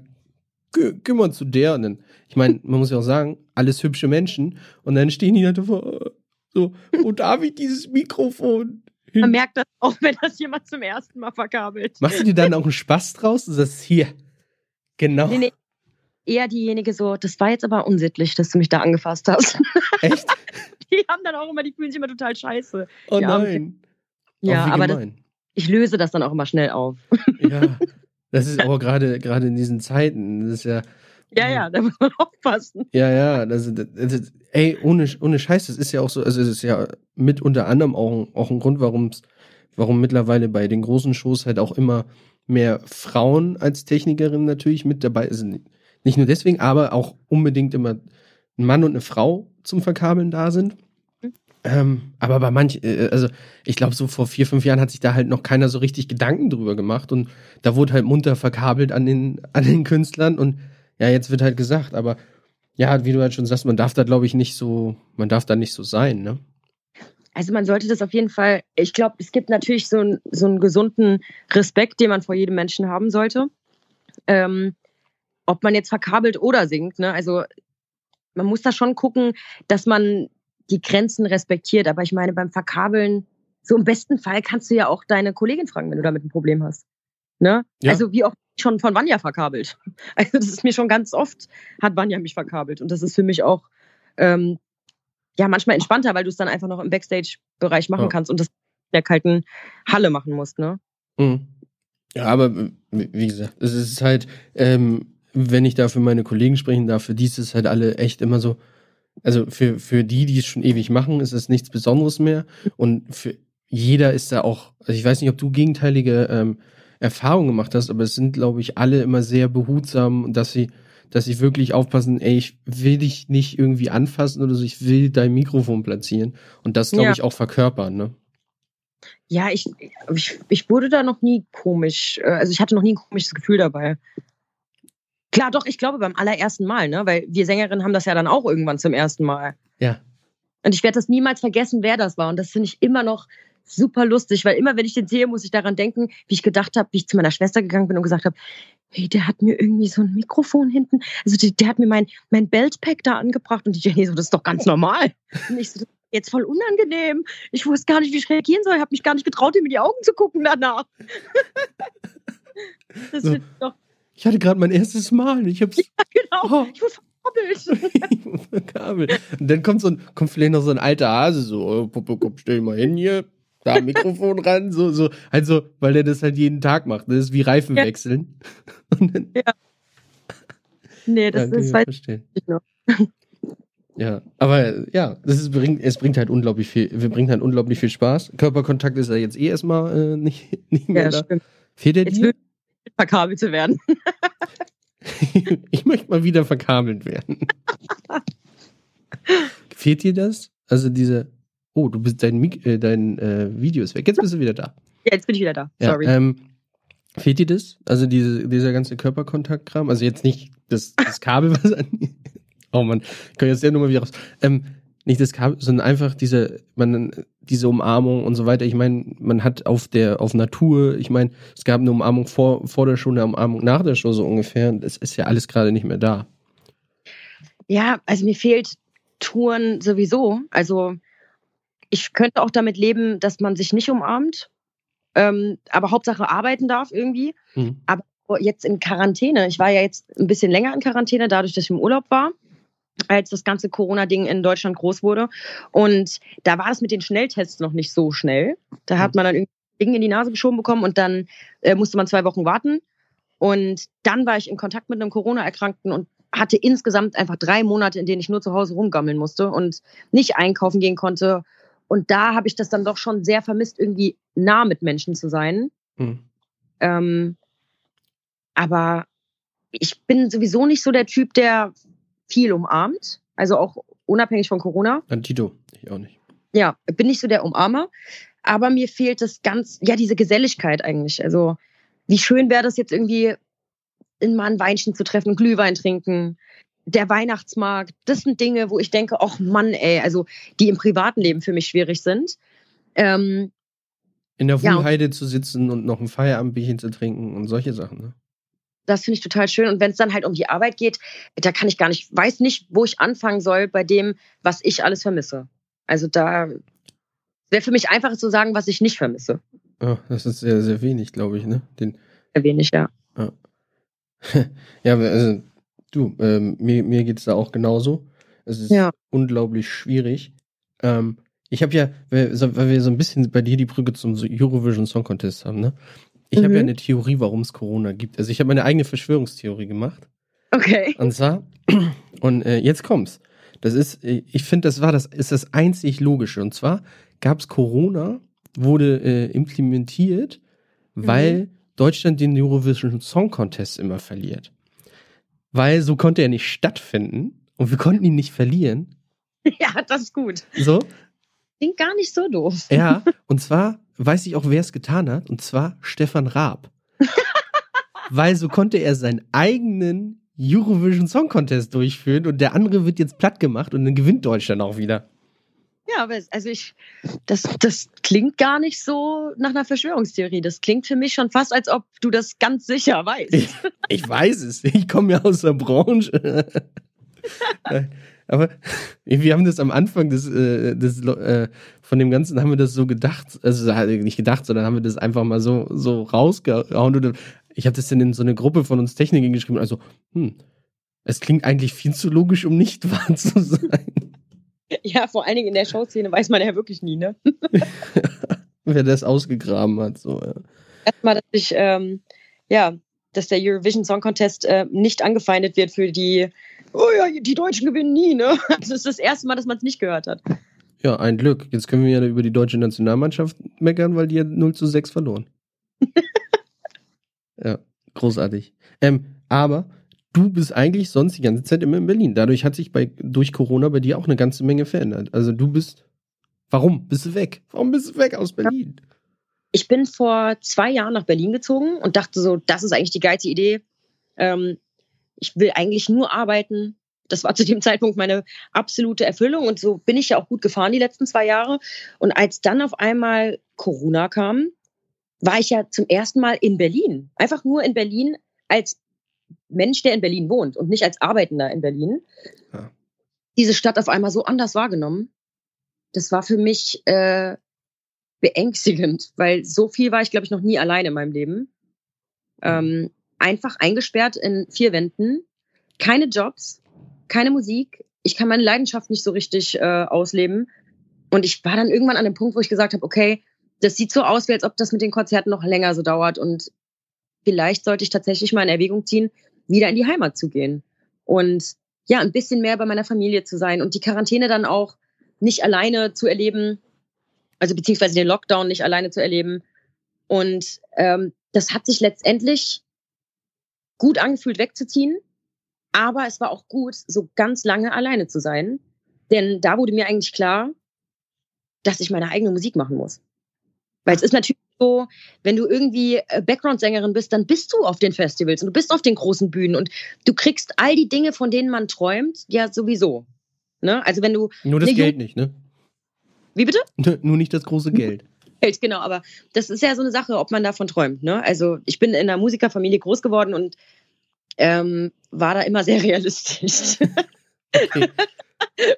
geh mal zu der. Und dann, ich meine, man muss ja auch sagen, alles hübsche Menschen. Und dann stehen die da davor, so, wo darf ich dieses Mikrofon? Hin? Man merkt das auch, wenn das jemand zum ersten Mal verkabelt. Machst du dir dann auch einen Spaß draus? Du sagst, hier, genau. Nee, nee. Eher diejenige so, das war jetzt aber unsittlich, dass du mich da angefasst hast. Echt? die haben dann auch immer, die fühlen sich immer total scheiße. Oh nein. Ja, aber das, ich löse das dann auch immer schnell auf. Ja, das ist aber gerade gerade in diesen Zeiten, das ist ja. Ja, ja, da muss man aufpassen. Ja, ja, das, das, das, ey, ohne, ohne Scheiß, das ist ja auch so, also es ist ja mit unter anderem auch, auch ein Grund, warum warum mittlerweile bei den großen Shows halt auch immer mehr Frauen als Technikerinnen natürlich mit dabei sind. Nicht nur deswegen, aber auch unbedingt immer ein Mann und eine Frau zum Verkabeln da sind. Ähm, aber bei manch, äh, also ich glaube, so vor vier, fünf Jahren hat sich da halt noch keiner so richtig Gedanken drüber gemacht und da wurde halt munter verkabelt an den, an den Künstlern und ja, jetzt wird halt gesagt, aber ja, wie du halt schon sagst, man darf da glaube ich nicht so, man darf da nicht so sein, ne? also man sollte das auf jeden Fall, ich glaube, es gibt natürlich so, so einen gesunden Respekt, den man vor jedem Menschen haben sollte. Ähm, ob man jetzt verkabelt oder singt, ne? Also man muss da schon gucken, dass man die Grenzen respektiert. Aber ich meine, beim Verkabeln, so im besten Fall kannst du ja auch deine Kollegin fragen, wenn du damit ein Problem hast. Ne? Ja. Also wie auch schon von Vanya verkabelt. Also das ist mir schon ganz oft, hat Vanya mich verkabelt. Und das ist für mich auch ähm, ja manchmal entspannter, weil du es dann einfach noch im Backstage-Bereich machen ja. kannst und das in der kalten Halle machen musst, ne? Mhm. Ja, aber wie gesagt, es ist halt, ähm, wenn ich da für meine Kollegen sprechen darf, für die ist es halt alle echt immer so, also für, für die, die es schon ewig machen, ist es nichts Besonderes mehr. Und für jeder ist da auch, also ich weiß nicht, ob du gegenteilige ähm, Erfahrungen gemacht hast, aber es sind, glaube ich, alle immer sehr behutsam, dass sie, dass sie wirklich aufpassen, ey, ich will dich nicht irgendwie anfassen oder so, ich will dein Mikrofon platzieren. Und das, glaube ja. ich, auch verkörpern, ne? Ja, ich, ich, ich wurde da noch nie komisch, äh, also ich hatte noch nie ein komisches Gefühl dabei. Klar, doch, ich glaube beim allerersten Mal, ne? Weil wir Sängerinnen haben das ja dann auch irgendwann zum ersten Mal. Ja. Und ich werde das niemals vergessen, wer das war. Und das finde ich immer noch super lustig, weil immer, wenn ich den sehe, muss ich daran denken, wie ich gedacht habe, wie ich zu meiner Schwester gegangen bin und gesagt habe, hey, der hat mir irgendwie so ein Mikrofon hinten, also der, der hat mir mein, mein Beltpack da angebracht und die Jenny so, das ist doch ganz normal. Und ich so, jetzt voll unangenehm. Ich wusste gar nicht, wie ich reagieren soll. Ich habe mich gar nicht getraut, ihm in die Augen zu gucken danach. das so. doch ich hatte gerade mein erstes Mal. Ich hab's. Ja, genau. Oh. Ich wurde verkabelt. Und dann kommt so ein, kommt vielleicht noch so ein alter Hase, so, oh, Puppe, komm, stell mal hin hier. Da Mikrofon ran, so, so, also, weil der das halt jeden Tag macht. Das ist wie Reifen ja. wechseln. Dann, ja. Nee, das ja, ist halt. Ja, aber ja, das ist, bringt, es bringt halt unglaublich viel, bringt halt unglaublich viel Spaß. Körperkontakt ist ja jetzt eh erstmal äh, nicht, nicht mehr ja, da. Stimmt. Fehlt der dir? Verkabelt zu werden. ich möchte mal wieder verkabelt werden. Fehlt dir das? Also diese, oh, du bist dein, äh, dein äh, Video ist weg. Jetzt bist du wieder da. Ja, jetzt bin ich wieder da. Sorry. Ja, ähm, fehlt dir das? Also diese, dieser ganze Körperkontaktkram? Also jetzt nicht das, das Kabel, was an. oh man, ich kann jetzt ja nur mal wieder raus. Ähm, nicht das Kabel, sondern einfach diese, man, diese Umarmung und so weiter. Ich meine, man hat auf der, auf Natur, ich meine, es gab eine Umarmung vor, vor der Show, eine Umarmung nach der Show so ungefähr. Das ist ja alles gerade nicht mehr da. Ja, also mir fehlt Touren sowieso. Also ich könnte auch damit leben, dass man sich nicht umarmt, ähm, aber Hauptsache arbeiten darf irgendwie. Mhm. Aber jetzt in Quarantäne, ich war ja jetzt ein bisschen länger in Quarantäne, dadurch, dass ich im Urlaub war als das ganze Corona-Ding in Deutschland groß wurde. Und da war es mit den Schnelltests noch nicht so schnell. Da hat mhm. man dann irgendwie Dinge in die Nase geschoben bekommen und dann äh, musste man zwei Wochen warten. Und dann war ich in Kontakt mit einem Corona-Erkrankten und hatte insgesamt einfach drei Monate, in denen ich nur zu Hause rumgammeln musste und nicht einkaufen gehen konnte. Und da habe ich das dann doch schon sehr vermisst, irgendwie nah mit Menschen zu sein. Mhm. Ähm, aber ich bin sowieso nicht so der Typ, der viel umarmt, also auch unabhängig von Corona. Dann Tito, ich auch nicht. Ja, bin nicht so der Umarmer, aber mir fehlt das ganz, ja, diese Geselligkeit eigentlich. Also, wie schön wäre das jetzt irgendwie, in mal ein Weinchen zu treffen, Glühwein trinken, der Weihnachtsmarkt. Das sind Dinge, wo ich denke, ach Mann, ey, also die im privaten Leben für mich schwierig sind. Ähm, in der Wuhlheide ja. zu sitzen und noch ein Feierabendbierchen zu trinken und solche Sachen, ne? Das finde ich total schön. Und wenn es dann halt um die Arbeit geht, da kann ich gar nicht, weiß nicht, wo ich anfangen soll bei dem, was ich alles vermisse. Also da wäre für mich einfacher zu sagen, was ich nicht vermisse. Oh, das ist sehr, sehr wenig, glaube ich, ne? Den, sehr wenig, ja. Ja, ja also du, ähm, mir, mir geht es da auch genauso. Es ist ja. unglaublich schwierig. Ähm, ich habe ja, weil wir so ein bisschen bei dir die Brücke zum Eurovision Song Contest haben, ne? Ich mhm. habe ja eine Theorie, warum es Corona gibt. Also ich habe meine eigene Verschwörungstheorie gemacht. Okay. Und zwar, und äh, jetzt kommt's. Das ist, äh, ich finde, das war das, ist das einzig Logische. Und zwar gab es Corona, wurde äh, implementiert, weil mhm. Deutschland den Eurovision Song Contest immer verliert. Weil so konnte er nicht stattfinden und wir konnten ihn nicht verlieren. Ja, das ist gut. So. Klingt gar nicht so doof. Ja, und zwar weiß ich auch, wer es getan hat, und zwar Stefan Raab. Weil so konnte er seinen eigenen Eurovision Song Contest durchführen und der andere wird jetzt platt gemacht und dann gewinnt Deutschland auch wieder. Ja, aber also ich, das, das klingt gar nicht so nach einer Verschwörungstheorie. Das klingt für mich schon fast, als ob du das ganz sicher weißt. Ich, ich weiß es. Ich komme ja aus der Branche. aber wir haben das am Anfang des, äh, des äh, von dem Ganzen haben wir das so gedacht, also nicht gedacht, sondern haben wir das einfach mal so so rausgehauen. Und ich habe das dann in so eine Gruppe von uns Technikern geschrieben. Also, hm, es klingt eigentlich viel zu logisch, um nicht wahr zu sein. Ja, vor allen Dingen in der Showszene weiß man ja wirklich nie, ne? Wer das ausgegraben hat, so, ja. Erstmal, dass ich, ähm, ja, dass der Eurovision Song Contest äh, nicht angefeindet wird für die, oh ja, die Deutschen gewinnen nie, ne? Das ist das erste Mal, dass man es nicht gehört hat. Ja, ein Glück. Jetzt können wir ja über die deutsche Nationalmannschaft meckern, weil die hat 0 zu 6 verloren. ja, großartig. Ähm, aber du bist eigentlich sonst die ganze Zeit immer in Berlin. Dadurch hat sich bei, durch Corona bei dir auch eine ganze Menge verändert. Also du bist, warum bist du weg? Warum bist du weg aus Berlin? Ich bin vor zwei Jahren nach Berlin gezogen und dachte so, das ist eigentlich die geilste Idee. Ähm, ich will eigentlich nur arbeiten. Das war zu dem Zeitpunkt meine absolute Erfüllung und so bin ich ja auch gut gefahren die letzten zwei Jahre. Und als dann auf einmal Corona kam, war ich ja zum ersten Mal in Berlin. Einfach nur in Berlin als Mensch, der in Berlin wohnt und nicht als Arbeitender in Berlin, ja. diese Stadt auf einmal so anders wahrgenommen. Das war für mich äh, beängstigend, weil so viel war ich, glaube ich, noch nie alleine in meinem Leben. Ähm, einfach eingesperrt in vier Wänden, keine Jobs, keine Musik. Ich kann meine Leidenschaft nicht so richtig äh, ausleben. Und ich war dann irgendwann an dem Punkt, wo ich gesagt habe, okay, das sieht so aus, wie als ob das mit den Konzerten noch länger so dauert. Und vielleicht sollte ich tatsächlich mal in Erwägung ziehen, wieder in die Heimat zu gehen. Und ja, ein bisschen mehr bei meiner Familie zu sein und die Quarantäne dann auch nicht alleine zu erleben, also beziehungsweise den Lockdown nicht alleine zu erleben. Und ähm, das hat sich letztendlich gut angefühlt, wegzuziehen. Aber es war auch gut, so ganz lange alleine zu sein. Denn da wurde mir eigentlich klar, dass ich meine eigene Musik machen muss. Weil es ist natürlich so, wenn du irgendwie äh, Background-Sängerin bist, dann bist du auf den Festivals und du bist auf den großen Bühnen und du kriegst all die Dinge, von denen man träumt, ja sowieso. Ne? Also wenn du nur das Geld nicht, ne? Wie bitte? Nur nicht das große Geld. Geld, genau. Aber das ist ja so eine Sache, ob man davon träumt. Ne? Also ich bin in einer Musikerfamilie groß geworden und ähm, war da immer sehr realistisch. Okay.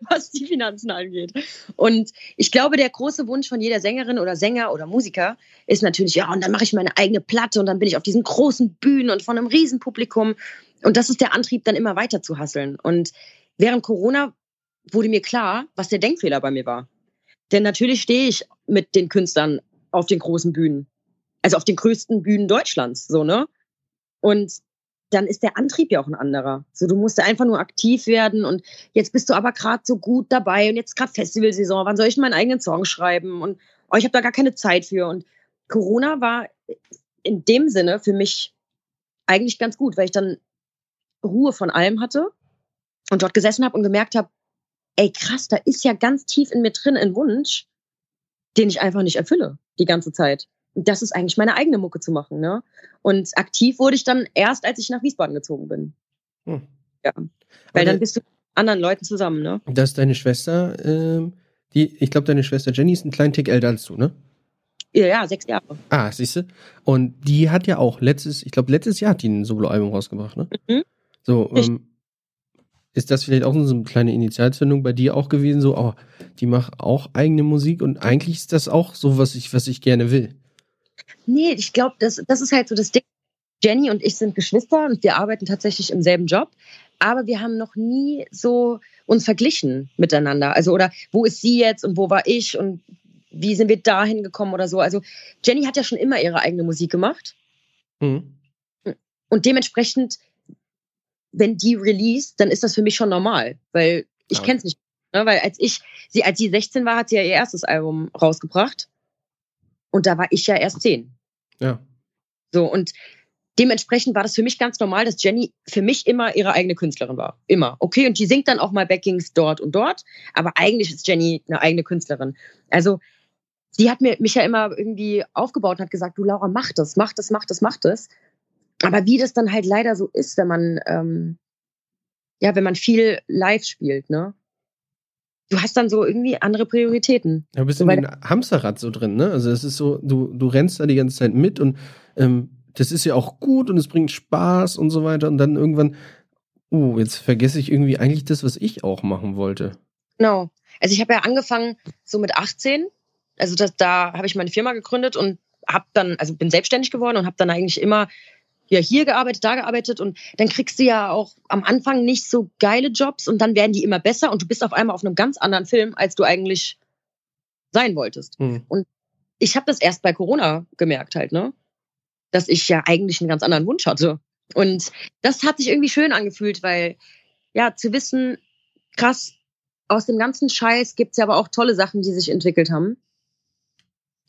was die Finanzen angeht. Und ich glaube, der große Wunsch von jeder Sängerin oder Sänger oder Musiker ist natürlich, ja, und dann mache ich meine eigene Platte und dann bin ich auf diesen großen Bühnen und von einem Riesenpublikum. Und das ist der Antrieb, dann immer weiter zu hasseln. Und während Corona wurde mir klar, was der Denkfehler bei mir war. Denn natürlich stehe ich mit den Künstlern auf den großen Bühnen. Also auf den größten Bühnen Deutschlands, so, ne? Und dann ist der Antrieb ja auch ein anderer. So, du musst einfach nur aktiv werden und jetzt bist du aber gerade so gut dabei und jetzt gerade Festivalsaison. Wann soll ich meinen eigenen Song schreiben? Und oh, ich habe da gar keine Zeit für. Und Corona war in dem Sinne für mich eigentlich ganz gut, weil ich dann Ruhe von allem hatte und dort gesessen habe und gemerkt habe, ey krass, da ist ja ganz tief in mir drin ein Wunsch, den ich einfach nicht erfülle die ganze Zeit das ist eigentlich meine eigene Mucke zu machen. Ne? Und aktiv wurde ich dann erst, als ich nach Wiesbaden gezogen bin. Hm. Ja. Weil dann bist du mit anderen Leuten zusammen, ne? Das ist deine Schwester, ähm, die, ich glaube, deine Schwester Jenny ist ein kleinen Tick älter als du, ne? Ja, ja, sechs Jahre. Ah, siehst du? Und die hat ja auch letztes, ich glaube, letztes Jahr hat die ein Soloalbum rausgebracht, ne? Mhm. So, ähm, ist das vielleicht auch so eine kleine Initialzündung bei dir auch gewesen? So, oh, die macht auch eigene Musik und eigentlich ist das auch so, was ich, was ich gerne will. Nee, ich glaube, das, das ist halt so das Ding. Jenny und ich sind Geschwister und wir arbeiten tatsächlich im selben Job, aber wir haben noch nie so uns verglichen miteinander. Also oder wo ist sie jetzt und wo war ich und wie sind wir dahin gekommen oder so. Also Jenny hat ja schon immer ihre eigene Musik gemacht mhm. und dementsprechend, wenn die release, dann ist das für mich schon normal, weil ich ja. kenne es nicht. Ne? Weil als ich sie als sie 16 war, hat sie ja ihr erstes Album rausgebracht und da war ich ja erst zehn. Ja. So, und dementsprechend war das für mich ganz normal, dass Jenny für mich immer ihre eigene Künstlerin war. Immer. Okay, und die singt dann auch mal Backings dort und dort, aber eigentlich ist Jenny eine eigene Künstlerin. Also, sie hat mir, mich ja immer irgendwie aufgebaut und hat gesagt, du Laura, mach das, mach das, mach das, mach das. Aber wie das dann halt leider so ist, wenn man, ähm, ja, wenn man viel live spielt, ne? du hast dann so irgendwie andere Prioritäten. Ja, du bist in dem Hamsterrad so drin, ne? Also es ist so, du, du rennst da die ganze Zeit mit und ähm, das ist ja auch gut und es bringt Spaß und so weiter. Und dann irgendwann, uh, jetzt vergesse ich irgendwie eigentlich das, was ich auch machen wollte. Genau. Also ich habe ja angefangen so mit 18. Also das, da habe ich meine Firma gegründet und habe dann, also bin selbstständig geworden und habe dann eigentlich immer ja hier gearbeitet, da gearbeitet und dann kriegst du ja auch am Anfang nicht so geile Jobs und dann werden die immer besser und du bist auf einmal auf einem ganz anderen Film, als du eigentlich sein wolltest. Mhm. Und ich habe das erst bei Corona gemerkt halt, ne? Dass ich ja eigentlich einen ganz anderen Wunsch hatte. Und das hat sich irgendwie schön angefühlt, weil ja, zu wissen, krass, aus dem ganzen Scheiß gibt es ja aber auch tolle Sachen, die sich entwickelt haben.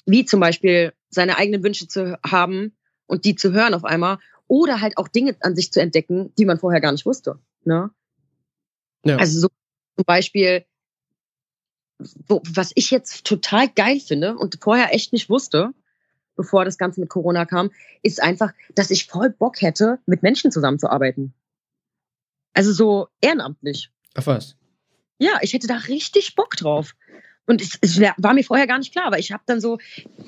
Wie zum Beispiel seine eigenen Wünsche zu haben und die zu hören auf einmal oder halt auch Dinge an sich zu entdecken, die man vorher gar nicht wusste. Ne? Ja. Also so zum Beispiel, wo, was ich jetzt total geil finde und vorher echt nicht wusste, bevor das Ganze mit Corona kam, ist einfach, dass ich voll Bock hätte, mit Menschen zusammenzuarbeiten. Also so ehrenamtlich. Ach was? Ja, ich hätte da richtig Bock drauf. Und es, es war mir vorher gar nicht klar, aber ich habe dann so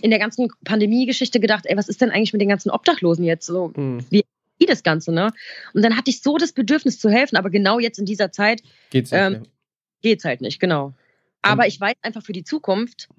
in der ganzen Pandemie-Geschichte gedacht, ey, was ist denn eigentlich mit den ganzen Obdachlosen jetzt? So, mhm. wie das Ganze, ne? Und dann hatte ich so das Bedürfnis zu helfen, aber genau jetzt in dieser Zeit geht's, nicht, ähm, ja. geht's halt nicht, genau. Aber mhm. ich weiß einfach für die Zukunft,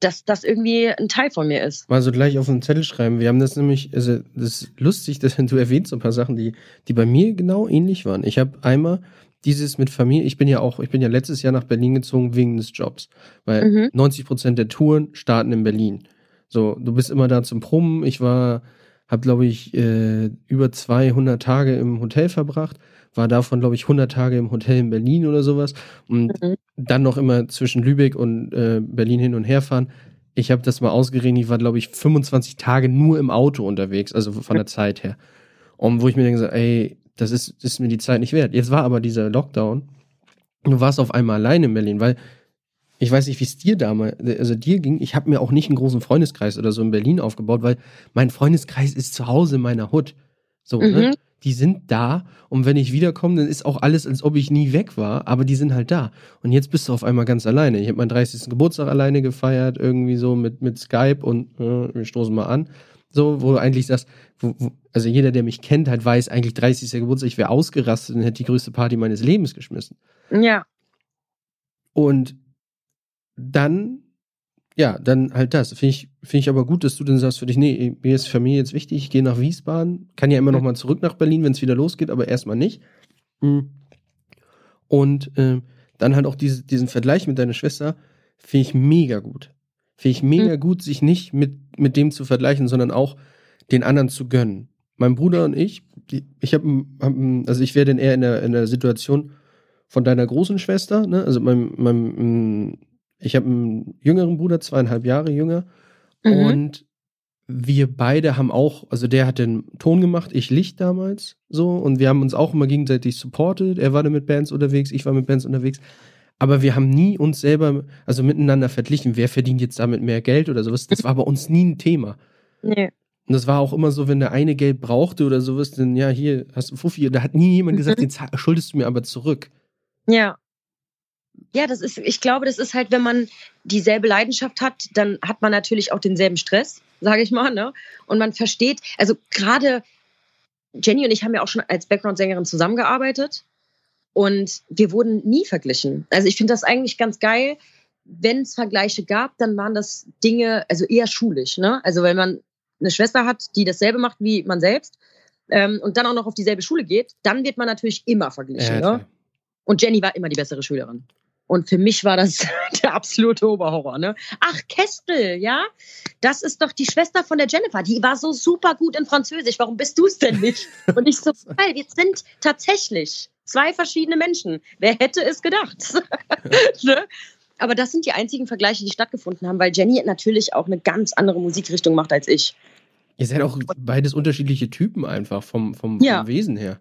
dass das irgendwie ein Teil von mir ist. Mal so gleich auf den Zettel schreiben. Wir haben das nämlich, also das ist lustig, dass du erwähnst so ein paar Sachen, die, die bei mir genau ähnlich waren. Ich habe einmal dieses mit Familie, ich bin ja auch, ich bin ja letztes Jahr nach Berlin gezogen wegen des Jobs, weil mhm. 90 Prozent der Touren starten in Berlin. So, du bist immer da zum Proben. Ich war, habe glaube ich äh, über 200 Tage im Hotel verbracht, war davon glaube ich 100 Tage im Hotel in Berlin oder sowas und mhm. dann noch immer zwischen Lübeck und äh, Berlin hin und her fahren. Ich habe das mal ausgerechnet, ich war glaube ich 25 Tage nur im Auto unterwegs, also von der Zeit her. Und wo ich mir denke, ey, das ist, das ist mir die Zeit nicht wert. Jetzt war aber dieser Lockdown. Du warst auf einmal allein in Berlin, weil ich weiß nicht, wie es dir damals, also dir ging. Ich habe mir auch nicht einen großen Freundeskreis oder so in Berlin aufgebaut, weil mein Freundeskreis ist zu Hause in meiner Hut. So, ne? mhm. ne? Die sind da und wenn ich wiederkomme, dann ist auch alles, als ob ich nie weg war, aber die sind halt da. Und jetzt bist du auf einmal ganz alleine. Ich habe meinen 30. Geburtstag alleine gefeiert, irgendwie so mit, mit Skype und äh, wir stoßen mal an. So, wo du eigentlich sagst, wo, wo, also jeder, der mich kennt, halt weiß, eigentlich 30. Geburtstag, ich wäre ausgerastet und hätte die größte Party meines Lebens geschmissen. Ja. Und dann, ja, dann halt das. Finde ich, finde ich aber gut, dass du dann sagst für dich, nee, mir ist Familie jetzt wichtig, ich gehe nach Wiesbaden, kann ja immer noch mal zurück nach Berlin, wenn es wieder losgeht, aber erstmal nicht. Hm. Und äh, dann halt auch diese, diesen Vergleich mit deiner Schwester, finde ich mega gut. Finde ich mega mhm. gut, sich nicht mit, mit dem zu vergleichen, sondern auch den anderen zu gönnen. Mein Bruder und ich, die, ich habe, hab, also ich wäre dann eher in der, in der Situation von deiner großen Schwester, ne? Also mein, mein, ich habe einen jüngeren Bruder, zweieinhalb Jahre jünger. Mhm. Und wir beide haben auch, also der hat den Ton gemacht, ich Licht damals so und wir haben uns auch immer gegenseitig supportet. Er war dann mit Bands unterwegs, ich war mit Bands unterwegs aber wir haben nie uns selber, also miteinander verglichen, wer verdient jetzt damit mehr Geld oder sowas. Das war bei uns nie ein Thema. Nee. Und das war auch immer so, wenn der eine Geld brauchte oder sowas, dann ja, hier hast du Fuffi. Da hat nie jemand gesagt, den schuldest du mir aber zurück. Ja. Ja, das ist, ich glaube, das ist halt, wenn man dieselbe Leidenschaft hat, dann hat man natürlich auch denselben Stress, sage ich mal, ne? Und man versteht, also gerade Jenny und ich haben ja auch schon als Background-Sängerin zusammengearbeitet. Und wir wurden nie verglichen. Also ich finde das eigentlich ganz geil. Wenn es Vergleiche gab, dann waren das Dinge, also eher schulisch. Ne? Also wenn man eine Schwester hat, die dasselbe macht wie man selbst ähm, und dann auch noch auf dieselbe Schule geht, dann wird man natürlich immer verglichen. Ja, ne? Und Jenny war immer die bessere Schülerin. Und für mich war das der absolute Oberhorror. Ne? Ach, Kestel, ja? Das ist doch die Schwester von der Jennifer. Die war so super gut in Französisch. Warum bist du es denn nicht? Und ich so, weil wir sind tatsächlich Zwei verschiedene Menschen. Wer hätte es gedacht? ne? Aber das sind die einzigen Vergleiche, die stattgefunden haben, weil Jenny natürlich auch eine ganz andere Musikrichtung macht als ich. Ihr seid auch beides unterschiedliche Typen einfach vom, vom, ja. vom Wesen her.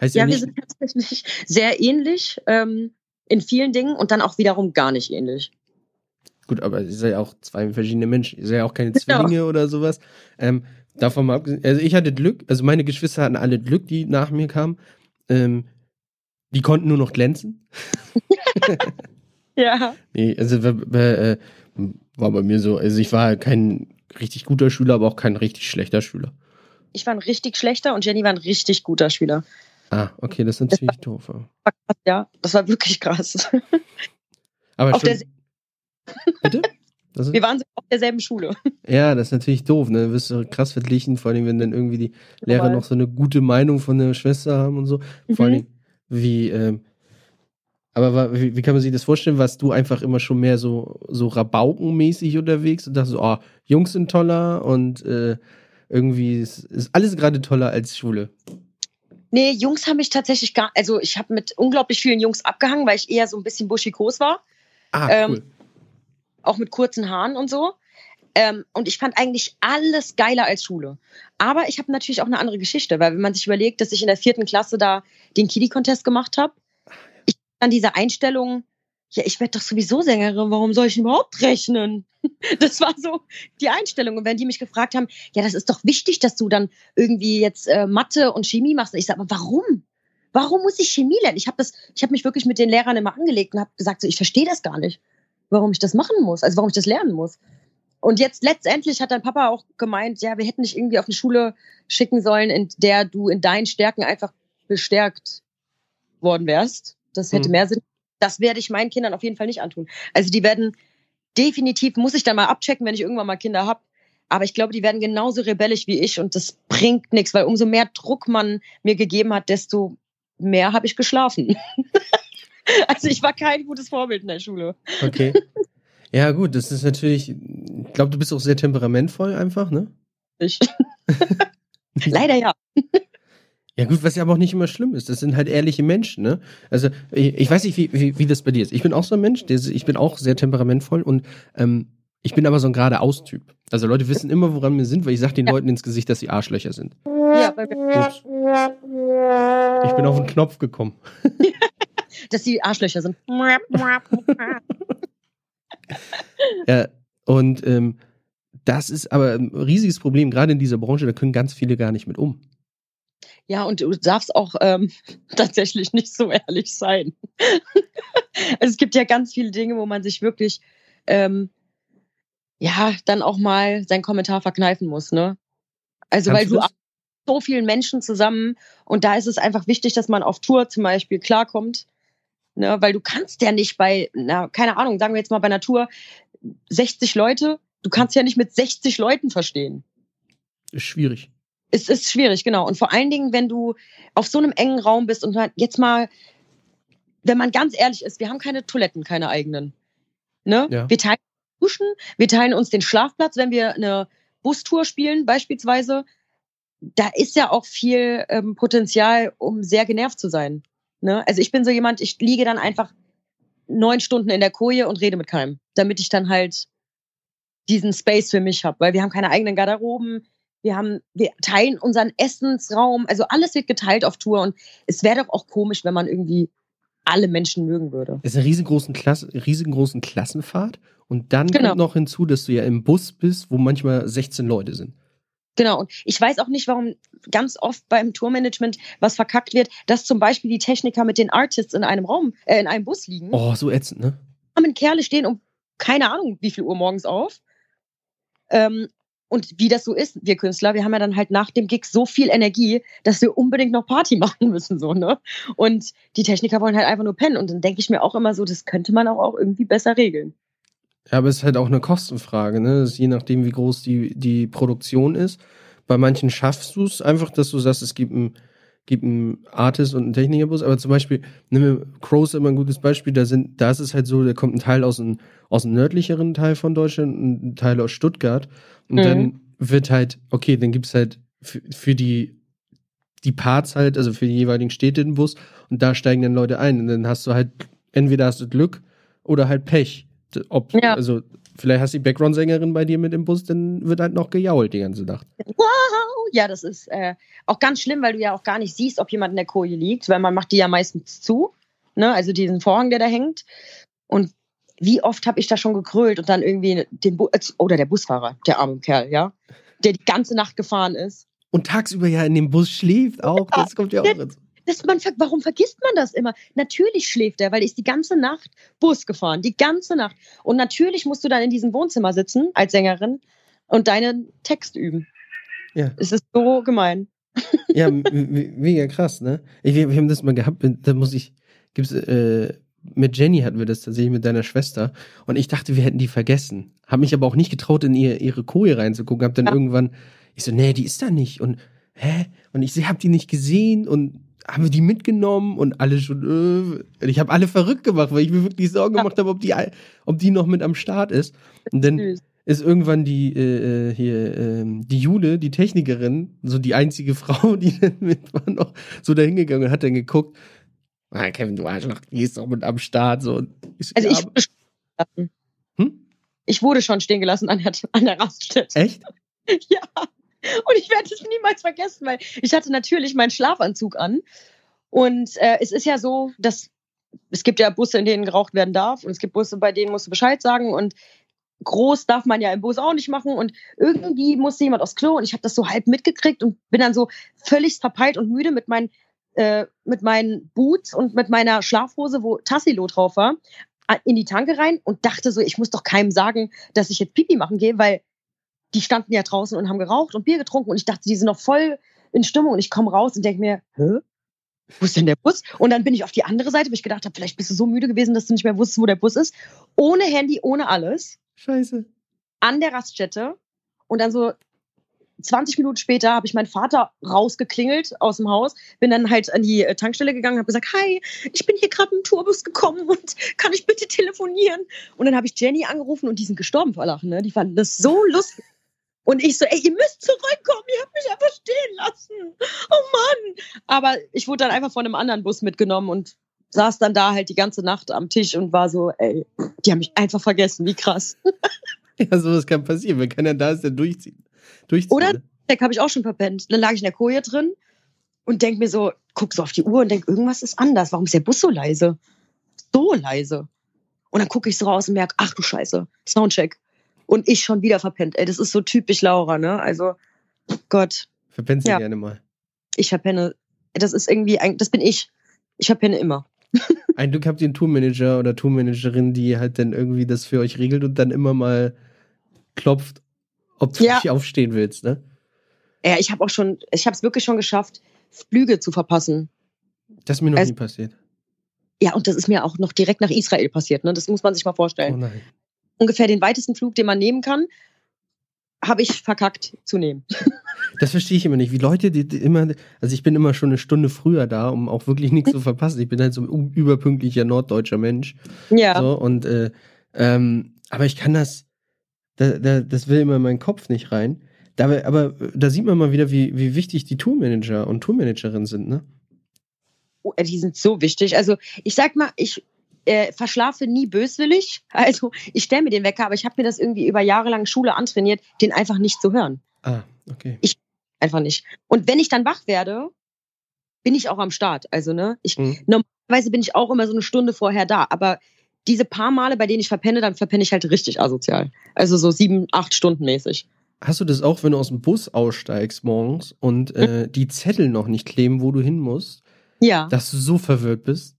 Heißt ja, ja wir sind tatsächlich sehr ähnlich ähm, in vielen Dingen und dann auch wiederum gar nicht ähnlich. Gut, aber ihr seid ja auch zwei verschiedene Menschen. Ihr seid ja auch keine genau. Zwillinge oder sowas. Ähm, davon mal abgesehen, also ich hatte Glück, also meine Geschwister hatten alle Glück, die nach mir kamen, ähm, Die konnten nur noch glänzen? ja. Nee, also äh, war bei mir so, also ich war kein richtig guter Schüler, aber auch kein richtig schlechter Schüler. Ich war ein richtig schlechter und Jenny war ein richtig guter Schüler. Ah, okay, das ist natürlich doof. Ja. das war wirklich krass. Aber auf schon, Bitte? Wir waren auf derselben Schule. Ja, das ist natürlich doof, ne? Du wirst du krass verglichen, vor allem, wenn dann irgendwie die Lehrer Normal. noch so eine gute Meinung von der Schwester haben und so. Mhm. Vor allem, wie, ähm, aber wie, wie, kann man sich das vorstellen? Warst du einfach immer schon mehr so, so Rabaukenmäßig unterwegs und dachtest so, oh, Jungs sind toller und äh, irgendwie ist, ist alles gerade toller als Schule? Nee, Jungs haben mich tatsächlich gar, also ich habe mit unglaublich vielen Jungs abgehangen, weil ich eher so ein bisschen buschikos war. Ah, cool. Ähm, auch mit kurzen Haaren und so. Ähm, und ich fand eigentlich alles geiler als Schule. Aber ich habe natürlich auch eine andere Geschichte, weil wenn man sich überlegt, dass ich in der vierten Klasse da den Kiddie-Contest gemacht habe, ich dann diese Einstellung, ja, ich werde doch sowieso Sängerin, warum soll ich überhaupt rechnen? Das war so die Einstellung. Und wenn die mich gefragt haben, ja, das ist doch wichtig, dass du dann irgendwie jetzt äh, Mathe und Chemie machst. Und ich sage, aber warum? Warum muss ich Chemie lernen? Ich habe habe mich wirklich mit den Lehrern immer angelegt und habe gesagt, so, ich verstehe das gar nicht, warum ich das machen muss, also warum ich das lernen muss. Und jetzt letztendlich hat dein Papa auch gemeint, ja, wir hätten dich irgendwie auf eine Schule schicken sollen, in der du in deinen Stärken einfach bestärkt worden wärst. Das hätte mhm. mehr Sinn. Das werde ich meinen Kindern auf jeden Fall nicht antun. Also die werden definitiv, muss ich dann mal abchecken, wenn ich irgendwann mal Kinder habe. Aber ich glaube, die werden genauso rebellisch wie ich und das bringt nichts, weil umso mehr Druck man mir gegeben hat, desto mehr habe ich geschlafen. also ich war kein gutes Vorbild in der Schule. Okay. Ja, gut, das ist natürlich, ich glaube, du bist auch sehr temperamentvoll einfach, ne? Ich. Leider ja. Ja, gut, was ja aber auch nicht immer schlimm ist. Das sind halt ehrliche Menschen, ne? Also, ich, ich weiß nicht, wie, wie, wie, das bei dir ist. Ich bin auch so ein Mensch, der, ich bin auch sehr temperamentvoll und ähm, ich bin aber so ein geradeaus-Typ. Also Leute wissen immer, woran wir sind, weil ich sage den. Leuten ins Gesicht, dass sie Arschlöcher sind. Ja, bei Ups. Ich bin auf den Knopf gekommen. Dass sie Arschlöcher sind. ja, und ähm, das ist aber ein riesiges Problem, gerade in dieser Branche, da können ganz viele gar nicht mit um. Ja, und du darfst auch ähm, tatsächlich nicht so ehrlich sein. also es gibt ja ganz viele Dinge, wo man sich wirklich ähm, ja dann auch mal seinen Kommentar verkneifen muss, ne? Also Kannst weil du, du so vielen Menschen zusammen und da ist es einfach wichtig, dass man auf Tour zum Beispiel klarkommt Ne? Weil du kannst ja nicht bei, na, keine Ahnung, sagen wir jetzt mal bei Natur 60 Leute, du kannst ja nicht mit 60 Leuten verstehen. Ist schwierig. Es ist schwierig, genau. Und vor allen Dingen, wenn du auf so einem engen Raum bist und jetzt mal, wenn man ganz ehrlich ist, wir haben keine Toiletten, keine eigenen. Ne? Ja. Wir teilen Duschen, wir teilen uns den Schlafplatz, wenn wir eine Bustour spielen, beispielsweise. Da ist ja auch viel ähm, Potenzial, um sehr genervt zu sein. Ne? Also ich bin so jemand, ich liege dann einfach neun Stunden in der Koje und rede mit keinem, damit ich dann halt diesen Space für mich habe, weil wir haben keine eigenen Garderoben, wir haben, wir teilen unseren Essensraum, also alles wird geteilt auf Tour und es wäre doch auch komisch, wenn man irgendwie alle Menschen mögen würde. Es ist eine riesengroßen, Klasse, riesengroßen Klassenfahrt und dann genau. kommt noch hinzu, dass du ja im Bus bist, wo manchmal 16 Leute sind. Genau, und ich weiß auch nicht, warum ganz oft beim Tourmanagement was verkackt wird, dass zum Beispiel die Techniker mit den Artists in einem Raum, äh, in einem Bus liegen. Oh, so ätzend, ne? Haben Kerle stehen um keine Ahnung, wie viel Uhr morgens auf. Ähm, und wie das so ist, wir Künstler, wir haben ja dann halt nach dem Gig so viel Energie, dass wir unbedingt noch Party machen müssen, so, ne? Und die Techniker wollen halt einfach nur pennen. Und dann denke ich mir auch immer so, das könnte man auch, auch irgendwie besser regeln. Ja, aber es ist halt auch eine Kostenfrage, ne? je nachdem, wie groß die, die Produktion ist. Bei manchen schaffst du es einfach, dass du sagst, es gibt einen, gibt einen Artist und einen Technikerbus, aber zum Beispiel, nehmen wir Crows immer ein gutes Beispiel, da sind, da ist es halt so, da kommt ein Teil aus dem, aus dem nördlicheren Teil von Deutschland, ein Teil aus Stuttgart und mhm. dann wird halt, okay, dann gibt es halt für, für die die Parts halt, also für die jeweiligen Städte den Bus und da steigen dann Leute ein und dann hast du halt, entweder hast du Glück oder halt Pech. Ob, ja. also, vielleicht hast du die Background-Sängerin bei dir mit im Bus, dann wird halt noch gejault die ganze Nacht. Wow! Ja, das ist äh, auch ganz schlimm, weil du ja auch gar nicht siehst, ob jemand in der Koje liegt, weil man macht die ja meistens zu. Ne? Also diesen Vorhang, der da hängt. Und wie oft habe ich da schon gekrölt und dann irgendwie den Bu oder der Busfahrer, der arme Kerl, ja, der die ganze Nacht gefahren ist. Und tagsüber ja in dem Bus schläft auch, das kommt ja auch dazu das, man, warum vergisst man das immer? Natürlich schläft er, weil er ist die ganze Nacht Bus gefahren, die ganze Nacht. Und natürlich musst du dann in diesem Wohnzimmer sitzen als Sängerin und deinen Text üben. Ja. Es ist so gemein. Ja, mega krass, ne? Ich, wir, wir, haben das mal gehabt, da muss ich, gibt's, äh, mit Jenny hatten wir das tatsächlich mit deiner Schwester und ich dachte, wir hätten die vergessen. Hab mich aber auch nicht getraut, in ihr, ihre Koje reinzugucken. Hab dann ja. irgendwann, ich so, nee, die ist da nicht. Und hä? Und ich hab die nicht gesehen und haben wir die mitgenommen und alle schon, äh, ich habe alle verrückt gemacht, weil ich mir wirklich Sorgen gemacht habe, ob die, ob die noch mit am Start ist. Und dann ist irgendwann die äh, äh, hier äh, die Jule, die Technikerin, so die einzige Frau, die dann mit war noch so dahingegangen und hat dann geguckt. Ah, Kevin, du Arschloch, die ist doch mit am Start so. Ich, also ich wurde, schon hm? ich wurde schon stehen gelassen an der, an der Raststätte. Echt? ja. Und ich werde es niemals vergessen, weil ich hatte natürlich meinen Schlafanzug an. Und äh, es ist ja so, dass es gibt ja Busse, in denen geraucht werden darf. Und es gibt Busse, bei denen musst du Bescheid sagen. Und groß darf man ja im Bus auch nicht machen. Und irgendwie musste jemand aufs Klo. Und ich habe das so halb mitgekriegt und bin dann so völlig verpeilt und müde mit meinen, äh, mit meinen Boots und mit meiner Schlafhose, wo Tassilo drauf war, in die Tanke rein und dachte so, ich muss doch keinem sagen, dass ich jetzt Pipi machen gehe, weil die standen ja draußen und haben geraucht und Bier getrunken und ich dachte, die sind noch voll in Stimmung und ich komme raus und denke mir, hä? Wo ist denn der Bus? Und dann bin ich auf die andere Seite, wo ich gedacht habe, vielleicht bist du so müde gewesen, dass du nicht mehr wusstest, wo der Bus ist. Ohne Handy, ohne alles. Scheiße. An der Raststätte. Und dann so 20 Minuten später habe ich meinen Vater rausgeklingelt aus dem Haus, bin dann halt an die äh, Tankstelle gegangen, habe gesagt, hi, ich bin hier gerade im Tourbus gekommen und kann ich bitte telefonieren? Und dann habe ich Jenny angerufen und die sind gestorben vor Lachen. Ne? Die fanden das so lustig. Und ich so, ey, ihr müsst zurückkommen, ihr habt mich einfach stehen lassen. Oh Mann. Aber ich wurde dann einfach von einem anderen Bus mitgenommen und saß dann da halt die ganze Nacht am Tisch und war so, ey, die haben mich einfach vergessen, wie krass. Ja, sowas kann passieren. Wenn keiner da ist, der durchzieht. durchzieht Oder, ne? Check habe ich auch schon verpennt. Dann lag ich in der Koje drin und denk mir so, guck so auf die Uhr und denk, irgendwas ist anders. Warum ist der Bus so leise? So leise. Und dann gucke ich so raus und merke, ach du Scheiße, Soundcheck und ich schon wieder verpennt. Ey, das ist so typisch Laura, ne? Also, Gott. Verpennst du ja. gerne mal? Ich verpenne. Das ist irgendwie, das bin ich. Ich verpenne immer. Ein Glück habt ihr einen Tourmanager oder Tourmanagerin, die halt dann irgendwie das für euch regelt und dann immer mal klopft, ob du ja. nicht aufstehen willst, ne? Ja, ich habe auch schon, ich habe es wirklich schon geschafft, Flüge zu verpassen. Das ist mir noch also, nie passiert. Ja, und das ist mir auch noch direkt nach Israel passiert, ne? Das muss man sich mal vorstellen. Oh nein ungefähr den weitesten Flug, den man nehmen kann, habe ich verkackt zu nehmen. Das verstehe ich immer nicht. Wie Leute, die, die, immer, also ich bin immer schon eine Stunde früher da, um auch wirklich nichts zu verpassen. Ich bin halt so ein überpünktlicher norddeutscher Mensch. Ja. So, und, äh, ähm, aber ich kann das, da, da, das will immer in meinen Kopf nicht rein. Da, aber da sieht man mal wieder, wie, wie wichtig die Tourmanager und Tourmanagerinnen sind, ne? Oh, die sind so wichtig. Also ich sag mal, ich äh, verschlafe nie böswillig. Also ich stelle mir den Wecker, aber ich habe mir das irgendwie über Jahre lang Schule antrainiert, den einfach nicht zu hören. Ah, okay. Ich einfach nicht. Und wenn ich dann wach werde, bin ich auch am Start. Also, ne, ich mhm. normalerweise bin ich auch immer so eine Stunde vorher da, aber diese paar Male, bei denen ich verpenne, dann verpenne ich halt richtig asozial. Also so sieben, acht Stunden mäßig. Hast du das auch, wenn du aus dem Bus aussteigst morgens und äh, die Zettel noch nicht kleben, wo du hin musst? Ja. Dass du so verwirrt bist?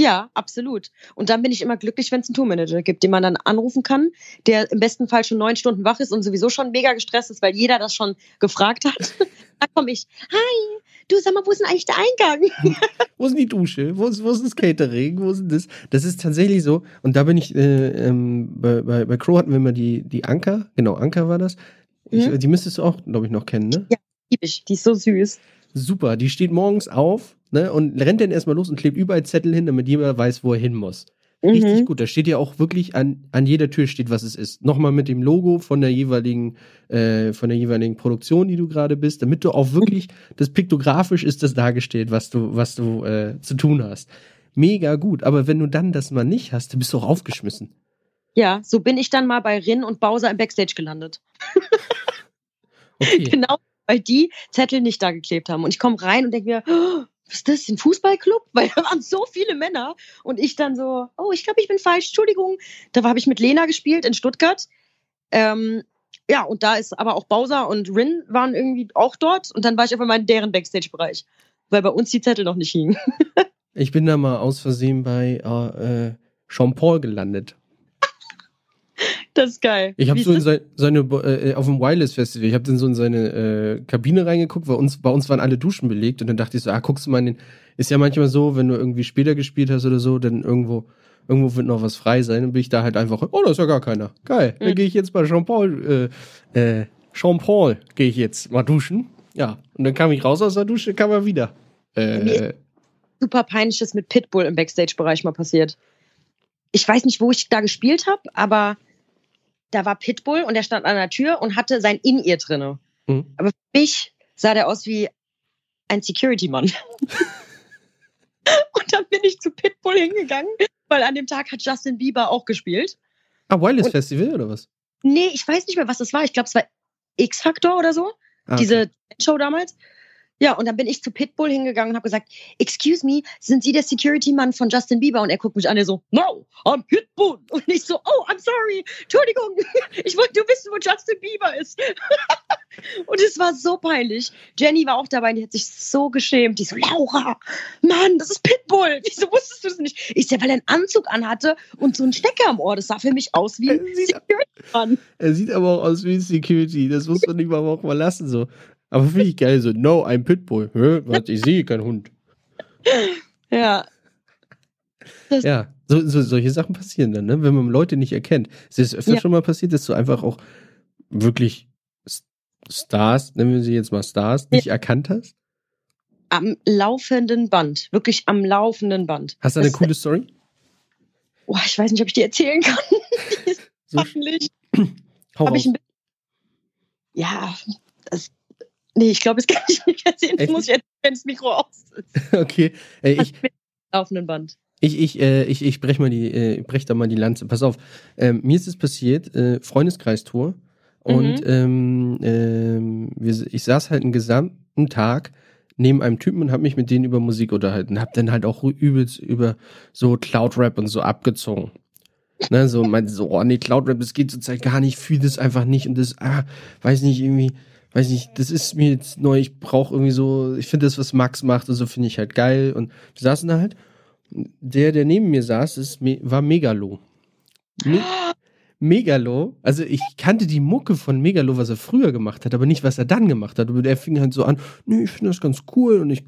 Ja, absolut. Und dann bin ich immer glücklich, wenn es einen Tourmanager gibt, den man dann anrufen kann, der im besten Fall schon neun Stunden wach ist und sowieso schon mega gestresst ist, weil jeder das schon gefragt hat. da komme ich, hi, du sag mal, wo ist denn eigentlich der Eingang? wo ist denn die Dusche? Wo ist, wo ist das Catering? Wo ist das? Das ist tatsächlich so. Und da bin ich, äh, ähm, bei, bei, bei Crow hatten wir immer die, die Anker, genau, Anker war das. Ich, mhm. Die müsstest du auch, glaube ich, noch kennen, ne? Ja, lieb ich. Die ist so süß. Super, die steht morgens auf ne, und rennt dann erstmal los und klebt überall Zettel hin, damit jeder weiß, wo er hin muss. Richtig mhm. gut. Da steht ja auch wirklich an, an jeder Tür steht, was es ist. Nochmal mit dem Logo von der jeweiligen, äh, von der jeweiligen Produktion, die du gerade bist, damit du auch wirklich, das piktografisch ist das dargestellt, was du, was du äh, zu tun hast. Mega gut. Aber wenn du dann das mal nicht hast, dann bist du auch aufgeschmissen. Ja, so bin ich dann mal bei Rin und Bowser im Backstage gelandet. okay. Genau, weil die Zettel nicht da geklebt haben. Und ich komme rein und denke mir, oh, was ist das, ein Fußballclub? Weil da waren so viele Männer. Und ich dann so, oh, ich glaube, ich bin falsch, Entschuldigung. Da habe ich mit Lena gespielt in Stuttgart. Ähm, ja, und da ist aber auch Bowser und Rin waren irgendwie auch dort. Und dann war ich auf einmal in deren Backstage-Bereich. weil bei uns die Zettel noch nicht hingen. ich bin da mal aus Versehen bei äh, Jean Paul gelandet. Das ist geil. Ich habe so in seine, seine äh, auf dem Wireless Festival, ich habe dann so in seine äh, Kabine reingeguckt, weil uns, bei uns waren alle Duschen belegt und dann dachte ich so, ah, guckst du mal in den, ist ja manchmal so, wenn du irgendwie später gespielt hast oder so, dann irgendwo, irgendwo wird noch was frei sein, dann bin ich da halt einfach, oh, da ist ja gar keiner. Geil, dann mhm. gehe ich jetzt bei Jean Paul, äh, äh, Jean Paul gehe ich jetzt mal duschen. Ja, und dann kam ich raus aus der Dusche, kam er wieder. Äh, super peinliches mit Pitbull im Backstage-Bereich mal passiert. Ich weiß nicht, wo ich da gespielt habe, aber da war Pitbull und der stand an der Tür und hatte sein In-Ear drinne. Mhm. Aber für mich sah der aus wie ein Security-Mann. und dann bin ich zu Pitbull hingegangen, weil an dem Tag hat Justin Bieber auch gespielt. Ah, Wireless und, Festival oder was? Nee, ich weiß nicht mehr, was das war. Ich glaube, es war X-Factor oder so. Ah, okay. Diese Show damals. Ja, und dann bin ich zu Pitbull hingegangen und habe gesagt, excuse me, sind Sie der Security-Mann von Justin Bieber? Und er guckt mich an, er so, no, I'm Pitbull. Und ich so, oh, I'm sorry, Entschuldigung, ich wollte nur wissen, wo Justin Bieber ist. und es war so peinlich. Jenny war auch dabei, die hat sich so geschämt. Die so, Laura, Mann, das ist Pitbull. Wieso wusstest du das nicht? Ich sehe, weil er einen Anzug anhatte und so einen Stecker am Ohr. Das sah für mich aus wie ein Security-Mann. Er sieht aber auch aus wie ein Security. Das muss man nicht mal auch mal lassen, so. Aber finde ich geil, so, no, ein Pitbull. Hä? Was, ich sehe keinen Hund. Ja. Das ja, so, so, solche Sachen passieren dann, ne? wenn man Leute nicht erkennt. Es ist öfter ja. schon mal passiert, dass du einfach auch wirklich Stars, nennen wir sie jetzt mal Stars, nicht ja. erkannt hast? Am laufenden Band. Wirklich am laufenden Band. Hast du eine das, coole Story? Oh, ich weiß nicht, ob ich die erzählen kann. die ist so hoffentlich. Hau ich ein ja, das Nee, ich glaube, das kann ich nicht erzählen. Das muss ich jetzt, wenn das Mikro aus ist. Okay. Äh, ich, laufenden Band. Ich, ich, äh, ich, ich brech mal die, äh, brech da mal die Lanze. Pass auf. Ähm, mir ist es passiert, äh, Freundeskreistour. Und mhm. ähm, ähm, wir, ich saß halt einen gesamten Tag neben einem Typen und habe mich mit denen über Musik unterhalten. Hab dann halt auch übelst über so Cloud Rap und so abgezogen. Ne, so meinte so, oh nee, Cloud Rap, das geht zurzeit gar nicht, fühle das einfach nicht und das, ah, weiß nicht, irgendwie, weiß nicht, das ist mir jetzt neu, ich brauche irgendwie so, ich finde das, was Max macht und so finde ich halt geil. Und wir saßen da halt. Der, der neben mir saß, ist, war Megalo. Me Megalo, also ich kannte die Mucke von Megalo, was er früher gemacht hat, aber nicht, was er dann gemacht hat. Und er fing halt so an, nee, ich finde das ganz cool und ich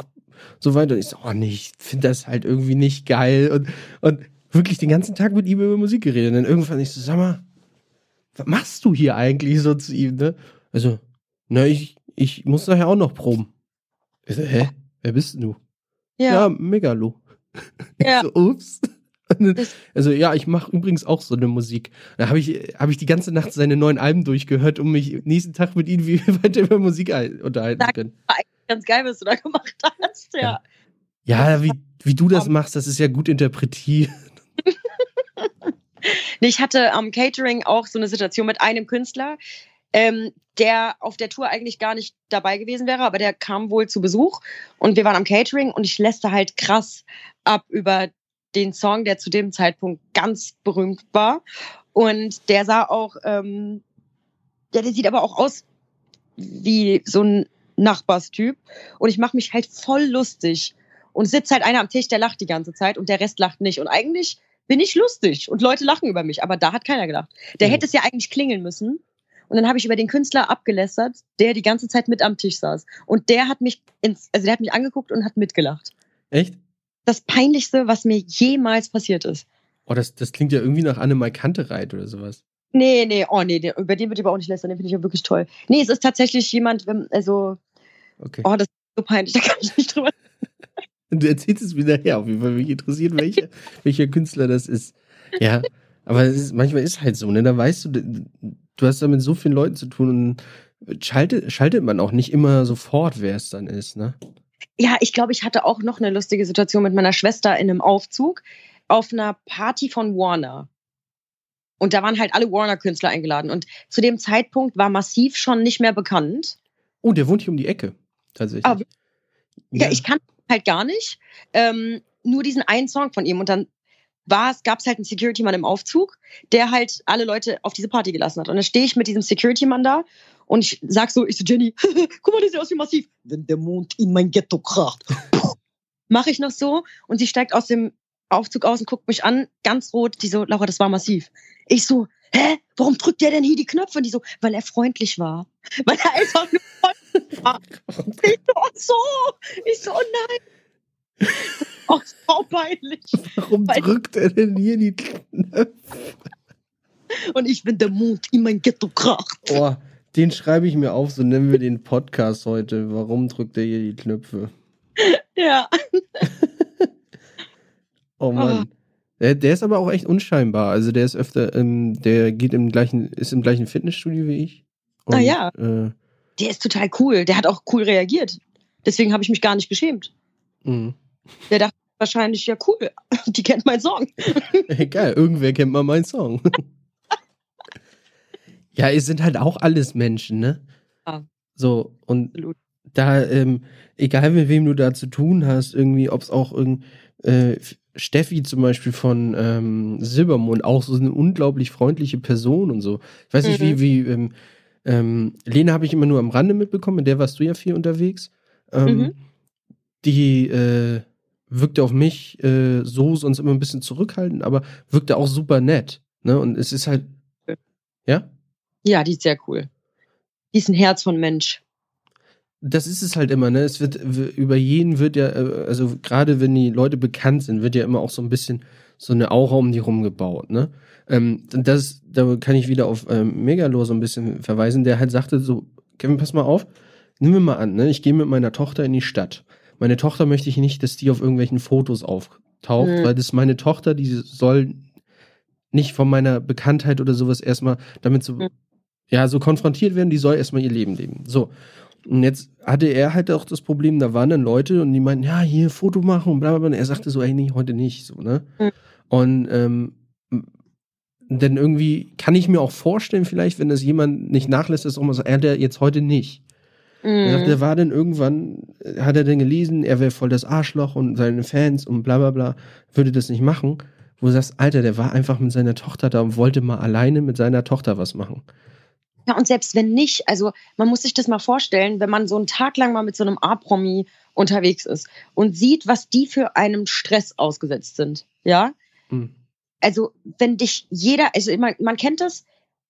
so weiter. Und ich so, oh nee, ich finde das halt irgendwie nicht geil. Und, und wirklich den ganzen Tag mit ihm über Musik geredet. Und dann irgendwann ich so, sag mal, was machst du hier eigentlich so zu ihm, ne? Also, na, ich, ich muss nachher auch noch proben. Ich so, hä? Wer bist du? Ja, ja Megalo. Ja. so, ups. Also ja, ich mache übrigens auch so eine Musik. Da habe ich, hab ich die ganze Nacht seine neuen Alben durchgehört, um mich nächsten Tag mit ihm weiter über Musik unterhalten zu können. Ganz geil, was du da gemacht hast, ja. Ja, ja wie, wie du das machst, das ist ja gut interpretiert. ich hatte am Catering auch so eine Situation mit einem Künstler, ähm, der auf der Tour eigentlich gar nicht dabei gewesen wäre, aber der kam wohl zu Besuch und wir waren am Catering und ich lässte halt krass ab über den Song, der zu dem Zeitpunkt ganz berühmt war. Und der sah auch, ähm, ja, der sieht aber auch aus wie so ein Nachbarstyp. Und ich mache mich halt voll lustig. Und sitzt halt einer am Tisch, der lacht die ganze Zeit und der Rest lacht nicht. Und eigentlich bin ich lustig und Leute lachen über mich, aber da hat keiner gelacht. Der mhm. hätte es ja eigentlich klingeln müssen. Und dann habe ich über den Künstler abgelästert, der die ganze Zeit mit am Tisch saß. Und der hat mich ins, also der hat mich angeguckt und hat mitgelacht. Echt? Das peinlichste, was mir jemals passiert ist. Oh, das, das klingt ja irgendwie nach Annemai Kantereit oder sowas. Nee, nee, oh nee, über den würde ich aber auch nicht lästern, den finde ich ja wirklich toll. Nee, es ist tatsächlich jemand, also, okay. oh, das ist so peinlich, da kann ich nicht drüber. Du erzählst es wieder her, auf jeden Fall mich interessiert, welcher, welcher Künstler das ist. Ja, aber ist, manchmal ist halt so, ne? Da weißt du, du hast da mit so vielen Leuten zu tun und schaltet, schaltet man auch nicht immer sofort, wer es dann ist, ne? Ja, ich glaube, ich hatte auch noch eine lustige Situation mit meiner Schwester in einem Aufzug auf einer Party von Warner. Und da waren halt alle Warner-Künstler eingeladen. Und zu dem Zeitpunkt war Massiv schon nicht mehr bekannt. Oh, der wohnt hier um die Ecke, tatsächlich. Aber, ja. ja, ich kann halt gar nicht. Ähm, nur diesen einen Song von ihm. Und dann war es, gab es halt einen Security-Mann im Aufzug, der halt alle Leute auf diese Party gelassen hat. Und dann stehe ich mit diesem Security-Mann da Und ich sag so, ich so, Jenny, guck mal, das sieht aus wie massiv. Wenn der Mond in mein Ghetto kracht. Mache ich noch so und sie steigt aus dem Aufzug aus und guckt mich an, ganz rot. Die so, Laura, das war massiv. Ich so, hä, warum drückt der denn hier die Knöpfe? Und die so, weil er freundlich war. Weil er einfach nur freundlich war. Ich so, oh so. Ich so, oh nein. Oh, so peinlich. Warum weil drückt er denn hier die Knöpfe? Und ich bin der Mond in mein Ghetto kracht. Oh, den schreibe ich mir auf, so nennen wir den Podcast heute. Warum drückt er hier die Knöpfe? Ja. oh Mann. Oh. Der, der, ist aber auch echt unscheinbar. Also der ist öfter, ähm, der geht im gleichen, ist im gleichen Fitnessstudio wie ich. Und, ah ja. Äh, der ist total cool. Der hat auch cool reagiert. Deswegen habe ich mich gar nicht geschämt. Mhm. Der dachte wahrscheinlich, ja cool, die kennt meinen Song. Egal, irgendwer kennt mal meinen Song. ja, es sind halt auch alles Menschen, ne? Ja. So, und Absolut. da, ähm, egal mit wem du da zu tun hast, irgendwie, ob es auch irgend, äh, Steffi zum Beispiel von ähm, Silbermond, auch so eine unglaublich freundliche Person und so. Ich weiß nicht, mhm. wie, wie, ähm, ähm, Lena habe ich immer nur am Rande mitbekommen, mit der warst du ja viel unterwegs. Ähm, mhm. Die äh, wirkte auf mich äh, so sonst immer ein bisschen zurückhaltend, aber wirkte auch super nett. Ne? Und es ist halt. Ja? Ja, die ist sehr cool. Die ist ein Herz von Mensch das ist es halt immer, ne? Es wird über jeden wird ja, äh, also gerade wenn die Leute bekannt sind, wird ja immer auch so ein bisschen so eine Aura um die rumgebaut, ne? Ähm, das, da kann ich wieder auf ähm, Megalo so ein bisschen verweisen, der halt sagte so, Kevin, pass mal auf, nimm mir mal an, ne? Ich gehe mit meiner Tochter in die Stadt. Meine Tochter möchte ich nicht, dass die auf irgendwelchen Fotos auftaucht, mhm. weil das ist meine Tochter, die soll nicht von meiner Bekanntheit oder sowas erstmal damit so, mhm. ja, so konfrontiert werden, die soll erstmal ihr Leben leben. So. Und jetzt hatte er halt auch das Problem, da waren dann Leute und die meinten, ja, hier Foto machen und bla bla bla. Und er sagte so, ey, nee, heute nicht, so, ne? Mhm. Und ähm, denn irgendwie kann ich mir auch vorstellen, vielleicht, wenn das jemand nicht nachlässt, dass auch mal so, er hat er jetzt heute nicht. Mhm. Er sagt, er war dann irgendwann, hat er dann gelesen, er wäre voll das Arschloch und seine Fans und bla bla bla, würde das nicht machen. Wo du sagst, Alter, der war einfach mit seiner Tochter da und wollte mal alleine mit seiner Tochter was machen. Ja, und selbst wenn nicht, also man muss sich das mal vorstellen, wenn man so einen Tag lang mal mit so einem A-Promi unterwegs ist und sieht, was die für einem Stress ausgesetzt sind, ja? Mhm. Also, wenn dich jeder, also man, man kennt das,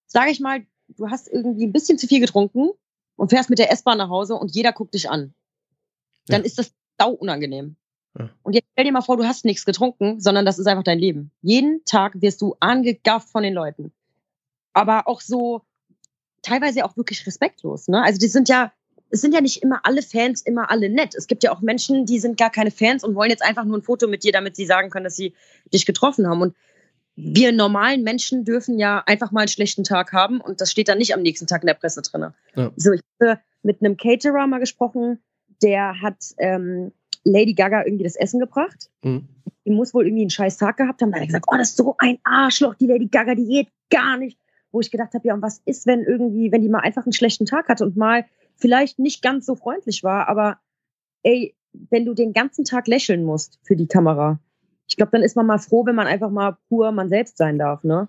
sage ich mal, du hast irgendwie ein bisschen zu viel getrunken und fährst mit der S-Bahn nach Hause und jeder guckt dich an. Dann ja. ist das sau unangenehm. Ja. Und jetzt stell dir mal vor, du hast nichts getrunken, sondern das ist einfach dein Leben. Jeden Tag wirst du angegafft von den Leuten. Aber auch so, teilweise auch wirklich respektlos. Ne? Also die sind ja, es sind ja nicht immer alle Fans immer alle nett. Es gibt ja auch Menschen, die sind gar keine Fans und wollen jetzt einfach nur ein Foto mit dir, damit sie sagen können, dass sie dich getroffen haben. Und wir normalen Menschen dürfen ja einfach mal einen schlechten Tag haben und das steht dann nicht am nächsten Tag in der Presse drin. Ja. So, ich habe mit einem Caterer mal gesprochen, der hat ähm, Lady Gaga irgendwie das Essen gebracht. Mhm. Die muss wohl irgendwie einen scheiß Tag gehabt haben. Da hat er gesagt, oh, das ist so ein Arschloch, die Lady Gaga, die geht gar nicht wo ich gedacht habe, ja, und was ist, wenn irgendwie, wenn die mal einfach einen schlechten Tag hatte und mal vielleicht nicht ganz so freundlich war, aber ey, wenn du den ganzen Tag lächeln musst für die Kamera, ich glaube, dann ist man mal froh, wenn man einfach mal pur man selbst sein darf, ne?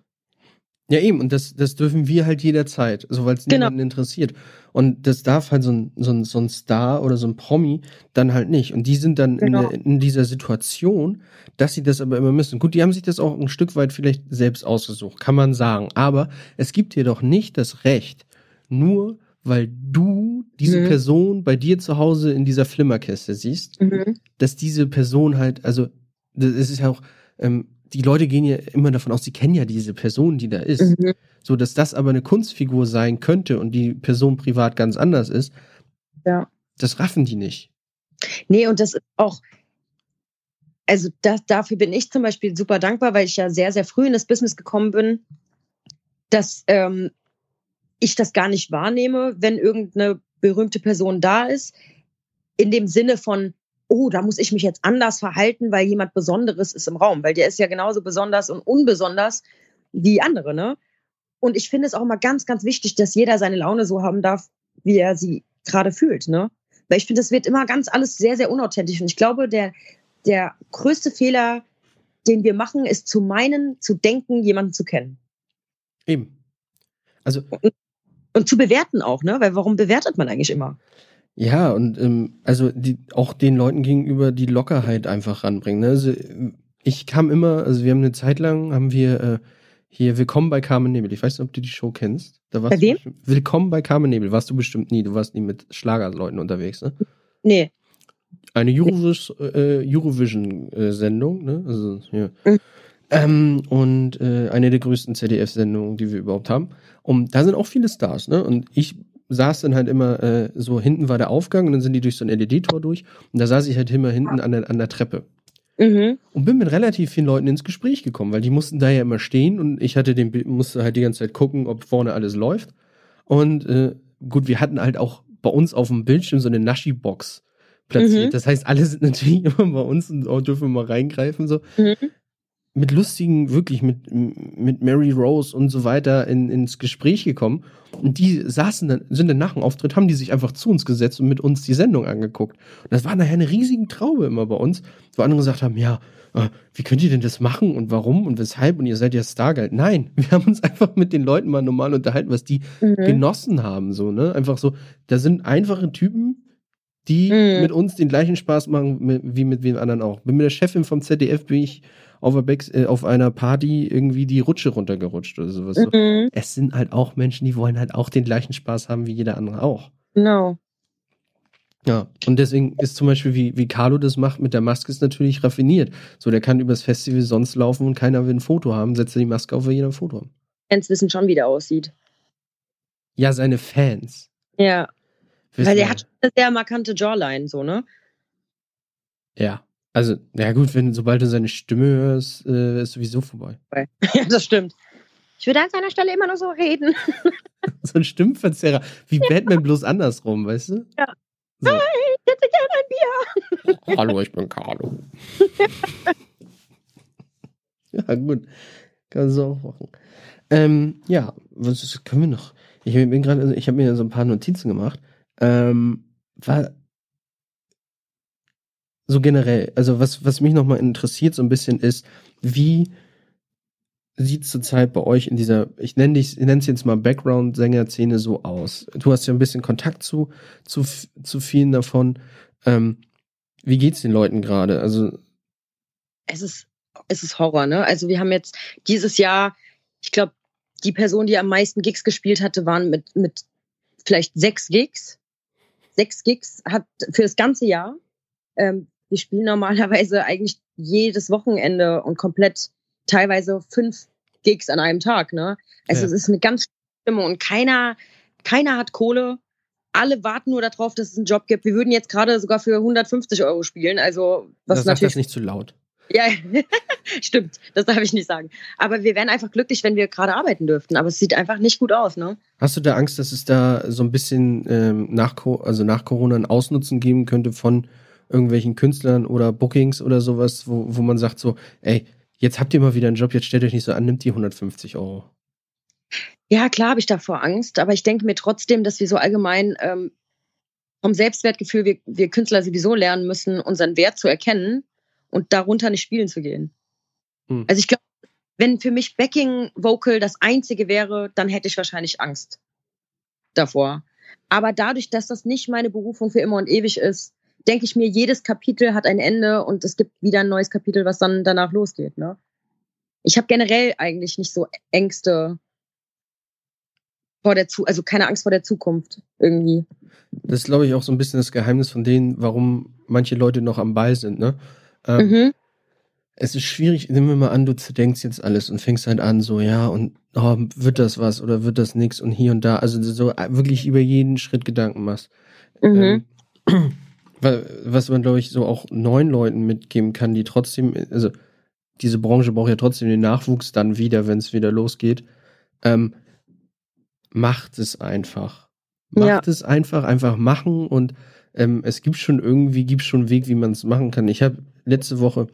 Ja, eben, und das, das dürfen wir halt jederzeit, so weil es genau. niemanden interessiert. Und das darf halt so ein, so, ein, so ein Star oder so ein Promi dann halt nicht. Und die sind dann genau. in, der, in dieser Situation, dass sie das aber immer müssen. Gut, die haben sich das auch ein Stück weit vielleicht selbst ausgesucht, kann man sagen. Aber es gibt dir doch nicht das Recht, nur weil du diese mhm. Person bei dir zu Hause in dieser Flimmerkiste siehst, mhm. dass diese Person halt, also, das ist ja auch, ähm, die Leute gehen ja immer davon aus, sie kennen ja diese Person, die da ist. Mhm. So, dass das aber eine Kunstfigur sein könnte und die Person privat ganz anders ist. Ja. Das raffen die nicht. Nee, und das ist auch, also das, dafür bin ich zum Beispiel super dankbar, weil ich ja sehr, sehr früh in das Business gekommen bin, dass ähm, ich das gar nicht wahrnehme, wenn irgendeine berühmte Person da ist. In dem Sinne von, oh, da muss ich mich jetzt anders verhalten, weil jemand Besonderes ist im Raum, weil der ist ja genauso besonders und unbesonders wie andere, ne? Und ich finde es auch immer ganz, ganz wichtig, dass jeder seine Laune so haben darf, wie er sie gerade fühlt, ne? Weil ich finde, das wird immer ganz alles sehr, sehr unauthentisch. Und ich glaube, der, der größte Fehler, den wir machen, ist zu meinen, zu denken, jemanden zu kennen. Eben. Also Und zu bewerten auch, ne? Weil warum bewertet man eigentlich immer? Ja, und ähm, also die, auch den Leuten gegenüber die Lockerheit einfach ranbringen. Ne? Also ich kam immer, also wir haben eine Zeit lang, haben wir äh, hier Willkommen bei Carmen Nebel. Ich weiß nicht, ob du die Show kennst. Da warst bei wem? Willkommen bei Carmen Nebel. Warst du bestimmt nie. Du warst nie mit Schlagerleuten unterwegs, ne? Nee. Eine äh, Eurovision-Sendung, ne? Also, ja. Mhm. Ähm, und äh, eine der größten ZDF-Sendungen, die wir überhaupt haben. Und da sind auch viele Stars, ne? Und ich saß dann halt immer äh, so, hinten war der Aufgang und dann sind die durch so ein LED-Tor durch. Und da saß ich halt immer hinten an der, an der Treppe. Mhm. Und bin mit relativ vielen Leuten ins Gespräch gekommen, weil die mussten da ja immer stehen und ich hatte den, musste halt die ganze Zeit gucken, ob vorne alles läuft. Und äh, gut, wir hatten halt auch bei uns auf dem Bildschirm so eine Naschi-Box platziert. Mhm. Das heißt, alle sind natürlich immer bei uns und dürfen mal reingreifen. So. Mhm mit lustigen, wirklich mit, mit Mary Rose und so weiter in, ins Gespräch gekommen. Und die saßen dann, sind dann nach dem Auftritt, haben die sich einfach zu uns gesetzt und mit uns die Sendung angeguckt. Und das war nachher eine riesige Traube immer bei uns, wo andere gesagt haben, ja, äh, wie könnt ihr denn das machen und warum und weshalb und ihr seid ja Stargeld. Nein, wir haben uns einfach mit den Leuten mal normal unterhalten, was die mhm. genossen haben, so, ne? Einfach so, da sind einfache Typen, die mhm. mit uns den gleichen Spaß machen wie mit wem anderen auch. Bin mit der Chefin vom ZDF bin ich auf, äh, auf einer Party irgendwie die Rutsche runtergerutscht oder sowas. Mhm. Es sind halt auch Menschen, die wollen halt auch den gleichen Spaß haben wie jeder andere auch. Genau. Ja, und deswegen ist zum Beispiel, wie, wie Carlo das macht mit der Maske, ist natürlich raffiniert. So, der kann übers Festival sonst laufen und keiner will ein Foto haben, setzt er die Maske auf, will jeder ein Foto haben. Fans wissen schon, wie der aussieht. Ja, seine Fans. Ja. Wissen Weil der hat schon eine sehr markante Jawline, so, ne? Ja. Also, ja gut, wenn sobald du seine Stimme hörst, äh, ist sowieso vorbei. Ja, das stimmt. Ich würde an seiner Stelle immer nur so reden. so ein Stimmverzerrer. Wie ja. Batman bloß andersrum, weißt du? Ja. So. Hi, ich hätte gerne ein Bier. Hallo, ich bin Carlo. ja, gut. Kannst du auch machen. Ähm, ja, was können wir noch? Ich bin gerade, also ich habe mir so ein paar Notizen gemacht. Ähm, war, so generell, also was, was mich nochmal interessiert so ein bisschen ist, wie sieht zurzeit bei euch in dieser, ich nenne dich, ich nenne es jetzt mal Background-Sänger-Szene so aus? Du hast ja ein bisschen Kontakt zu, zu, zu vielen davon. Ähm, wie geht's den Leuten gerade? Also es ist, es ist Horror, ne? Also wir haben jetzt dieses Jahr, ich glaube, die Person, die am meisten Gigs gespielt hatte, waren mit, mit vielleicht sechs Gigs. Sechs Gigs hat für das ganze Jahr. Ähm, wir spielen normalerweise eigentlich jedes Wochenende und komplett teilweise fünf Gigs an einem Tag. Ne? Also ja. es ist eine ganz Stimme und keiner, keiner hat Kohle. Alle warten nur darauf, dass es einen Job gibt. Wir würden jetzt gerade sogar für 150 Euro spielen. Also was das natürlich. Das nicht zu laut. Ja, stimmt. Das darf ich nicht sagen. Aber wir wären einfach glücklich, wenn wir gerade arbeiten dürften. Aber es sieht einfach nicht gut aus, ne? Hast du da Angst, dass es da so ein bisschen ähm, nach, also nach Corona ein Ausnutzen geben könnte von irgendwelchen Künstlern oder Bookings oder sowas, wo, wo man sagt so, ey, jetzt habt ihr mal wieder einen Job, jetzt stellt euch nicht so an, nimmt die 150 Euro. Ja, klar habe ich davor Angst, aber ich denke mir trotzdem, dass wir so allgemein ähm, vom Selbstwertgefühl, wir, wir Künstler sowieso lernen müssen, unseren Wert zu erkennen und darunter nicht spielen zu gehen. Hm. Also ich glaube, wenn für mich Backing Vocal das einzige wäre, dann hätte ich wahrscheinlich Angst davor. Aber dadurch, dass das nicht meine Berufung für immer und ewig ist, denke ich mir, jedes Kapitel hat ein Ende und es gibt wieder ein neues Kapitel, was dann danach losgeht. Ne? Ich habe generell eigentlich nicht so Ängste vor der Zu also keine Angst vor der Zukunft irgendwie. Das ist, glaube ich, auch so ein bisschen das Geheimnis von denen, warum manche Leute noch am Ball sind. Ne? Ähm, mhm. Es ist schwierig, nimm mir mal an, du denkst jetzt alles und fängst halt an, so, ja, und oh, wird das was oder wird das nichts und hier und da. Also so wirklich über jeden Schritt Gedanken machst. Mhm. Ähm, was man, glaube ich, so auch neuen Leuten mitgeben kann, die trotzdem, also diese Branche braucht ja trotzdem den Nachwuchs dann wieder, wenn es wieder losgeht. Ähm, macht es einfach. Macht ja. es einfach, einfach machen und ähm, es gibt schon irgendwie, gibt schon einen Weg, wie man es machen kann. Ich habe letzte Woche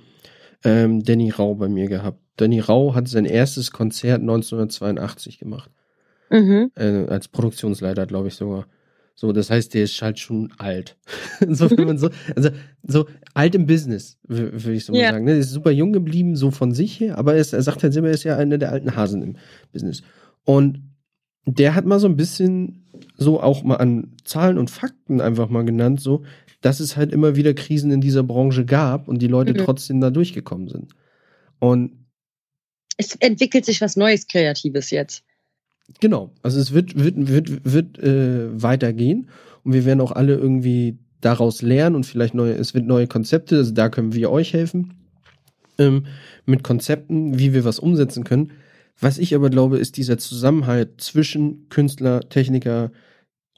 ähm, Danny Rau bei mir gehabt. Danny Rau hat sein erstes Konzert 1982 gemacht. Mhm. Äh, als Produktionsleiter, glaube ich sogar. So, das heißt, der ist halt schon alt. so, wenn man so, also so alt im Business, würde ich so mal sagen. Ne? Er ist super jung geblieben, so von sich her, aber er, ist, er sagt halt immer, er ist ja einer der alten Hasen im Business. Und der hat mal so ein bisschen so auch mal an Zahlen und Fakten einfach mal genannt, so, dass es halt immer wieder Krisen in dieser Branche gab und die Leute mhm. trotzdem da durchgekommen sind. Und es entwickelt sich was Neues, Kreatives jetzt. Genau, also es wird, wird, wird, wird äh, weitergehen und wir werden auch alle irgendwie daraus lernen und vielleicht neue, es wird neue Konzepte, also da können wir euch helfen ähm, mit Konzepten, wie wir was umsetzen können. Was ich aber glaube, ist dieser Zusammenhalt zwischen Künstler, Techniker,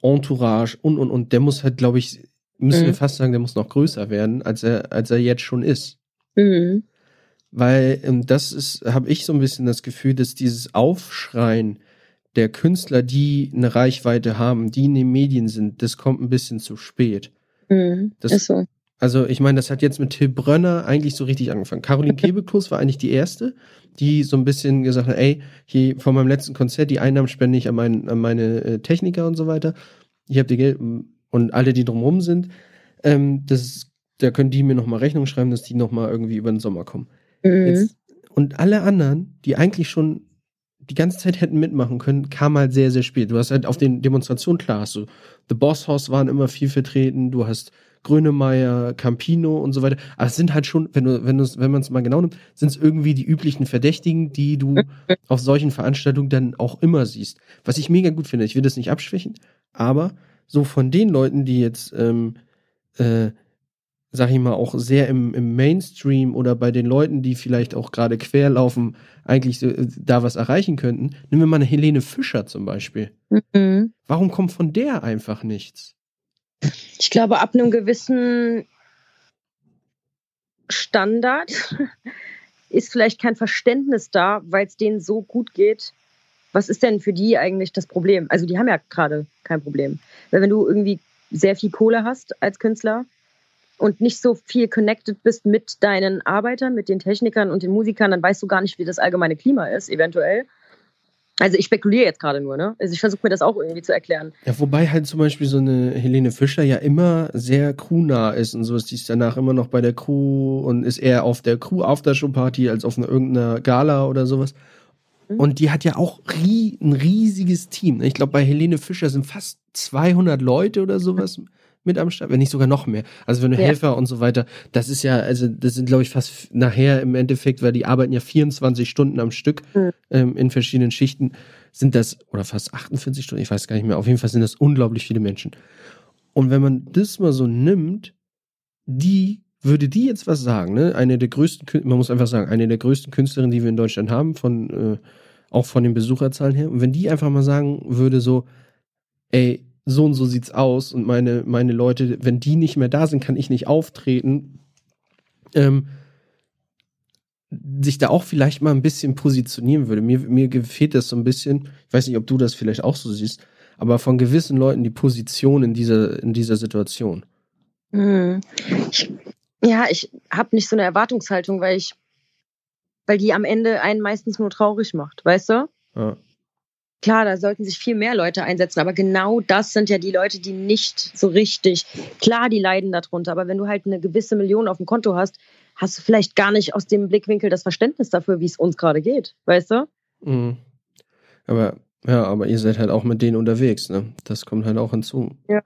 Entourage und und und, der muss halt, glaube ich, müssen mhm. wir fast sagen, der muss noch größer werden, als er, als er jetzt schon ist. Mhm. Weil ähm, das ist, habe ich so ein bisschen das Gefühl, dass dieses Aufschreien der Künstler, die eine Reichweite haben, die in den Medien sind, das kommt ein bisschen zu spät. Mhm. Das, so. Also ich meine, das hat jetzt mit Till Brönner eigentlich so richtig angefangen. Caroline Kebekus war eigentlich die erste, die so ein bisschen gesagt hat, ey, hier von meinem letzten Konzert, die Einnahmen spende ich an, mein, an meine äh, Techniker und so weiter. Ich habe die Geld und alle, die drumherum sind, ähm, das, da können die mir nochmal Rechnung schreiben, dass die nochmal irgendwie über den Sommer kommen. Mhm. Jetzt, und alle anderen, die eigentlich schon die ganze Zeit hätten mitmachen können, kam halt sehr, sehr spät. Du hast halt auf den Demonstrationen, klar, hast du The Boss House waren immer viel vertreten, du hast Grönemeyer, Campino und so weiter. Aber es sind halt schon, wenn du, wenn du, wenn man es mal genau nimmt, sind es irgendwie die üblichen Verdächtigen, die du auf solchen Veranstaltungen dann auch immer siehst. Was ich mega gut finde. Ich will das nicht abschwächen, aber so von den Leuten, die jetzt, ähm, äh, sag ich mal, auch sehr im, im Mainstream oder bei den Leuten, die vielleicht auch gerade querlaufen, eigentlich so, äh, da was erreichen könnten. Nehmen wir mal eine Helene Fischer zum Beispiel. Mhm. Warum kommt von der einfach nichts? Ich glaube, ab einem gewissen Standard ist vielleicht kein Verständnis da, weil es denen so gut geht. Was ist denn für die eigentlich das Problem? Also die haben ja gerade kein Problem. Weil wenn du irgendwie sehr viel Kohle hast als Künstler und nicht so viel connected bist mit deinen Arbeitern, mit den Technikern und den Musikern, dann weißt du gar nicht, wie das allgemeine Klima ist, eventuell. Also ich spekuliere jetzt gerade nur, ne? Also ich versuche mir das auch irgendwie zu erklären. Ja, wobei halt zum Beispiel so eine Helene Fischer ja immer sehr crewnah ist und so ist die ist danach immer noch bei der Crew und ist eher auf der Crew Aftershow Party als auf einer irgendeiner Gala oder sowas. Mhm. Und die hat ja auch rie ein riesiges Team. Ne? Ich glaube, bei Helene Fischer sind fast 200 Leute oder sowas mit am Start, wenn nicht sogar noch mehr. Also wenn du ja. Helfer und so weiter, das ist ja, also das sind glaube ich fast nachher im Endeffekt, weil die arbeiten ja 24 Stunden am Stück mhm. ähm, in verschiedenen Schichten, sind das, oder fast 48 Stunden, ich weiß gar nicht mehr, auf jeden Fall sind das unglaublich viele Menschen. Und wenn man das mal so nimmt, die würde die jetzt was sagen, ne? Eine der größten, man muss einfach sagen, eine der größten Künstlerinnen, die wir in Deutschland haben, von äh, auch von den Besucherzahlen her. Und wenn die einfach mal sagen würde, so, ey, so und so sieht's aus und meine, meine Leute, wenn die nicht mehr da sind, kann ich nicht auftreten. Ähm, sich da auch vielleicht mal ein bisschen positionieren würde. Mir, mir gefällt das so ein bisschen, ich weiß nicht, ob du das vielleicht auch so siehst, aber von gewissen Leuten die Position in dieser, in dieser Situation. Hm. Ich, ja, ich habe nicht so eine Erwartungshaltung, weil ich, weil die am Ende einen meistens nur traurig macht, weißt du? Ja. Klar, da sollten sich viel mehr Leute einsetzen, aber genau das sind ja die Leute, die nicht so richtig, klar, die leiden darunter, aber wenn du halt eine gewisse Million auf dem Konto hast, hast du vielleicht gar nicht aus dem Blickwinkel das Verständnis dafür, wie es uns gerade geht, weißt du? Mhm. Aber ja, aber ihr seid halt auch mit denen unterwegs, ne? Das kommt halt auch hinzu. Ja.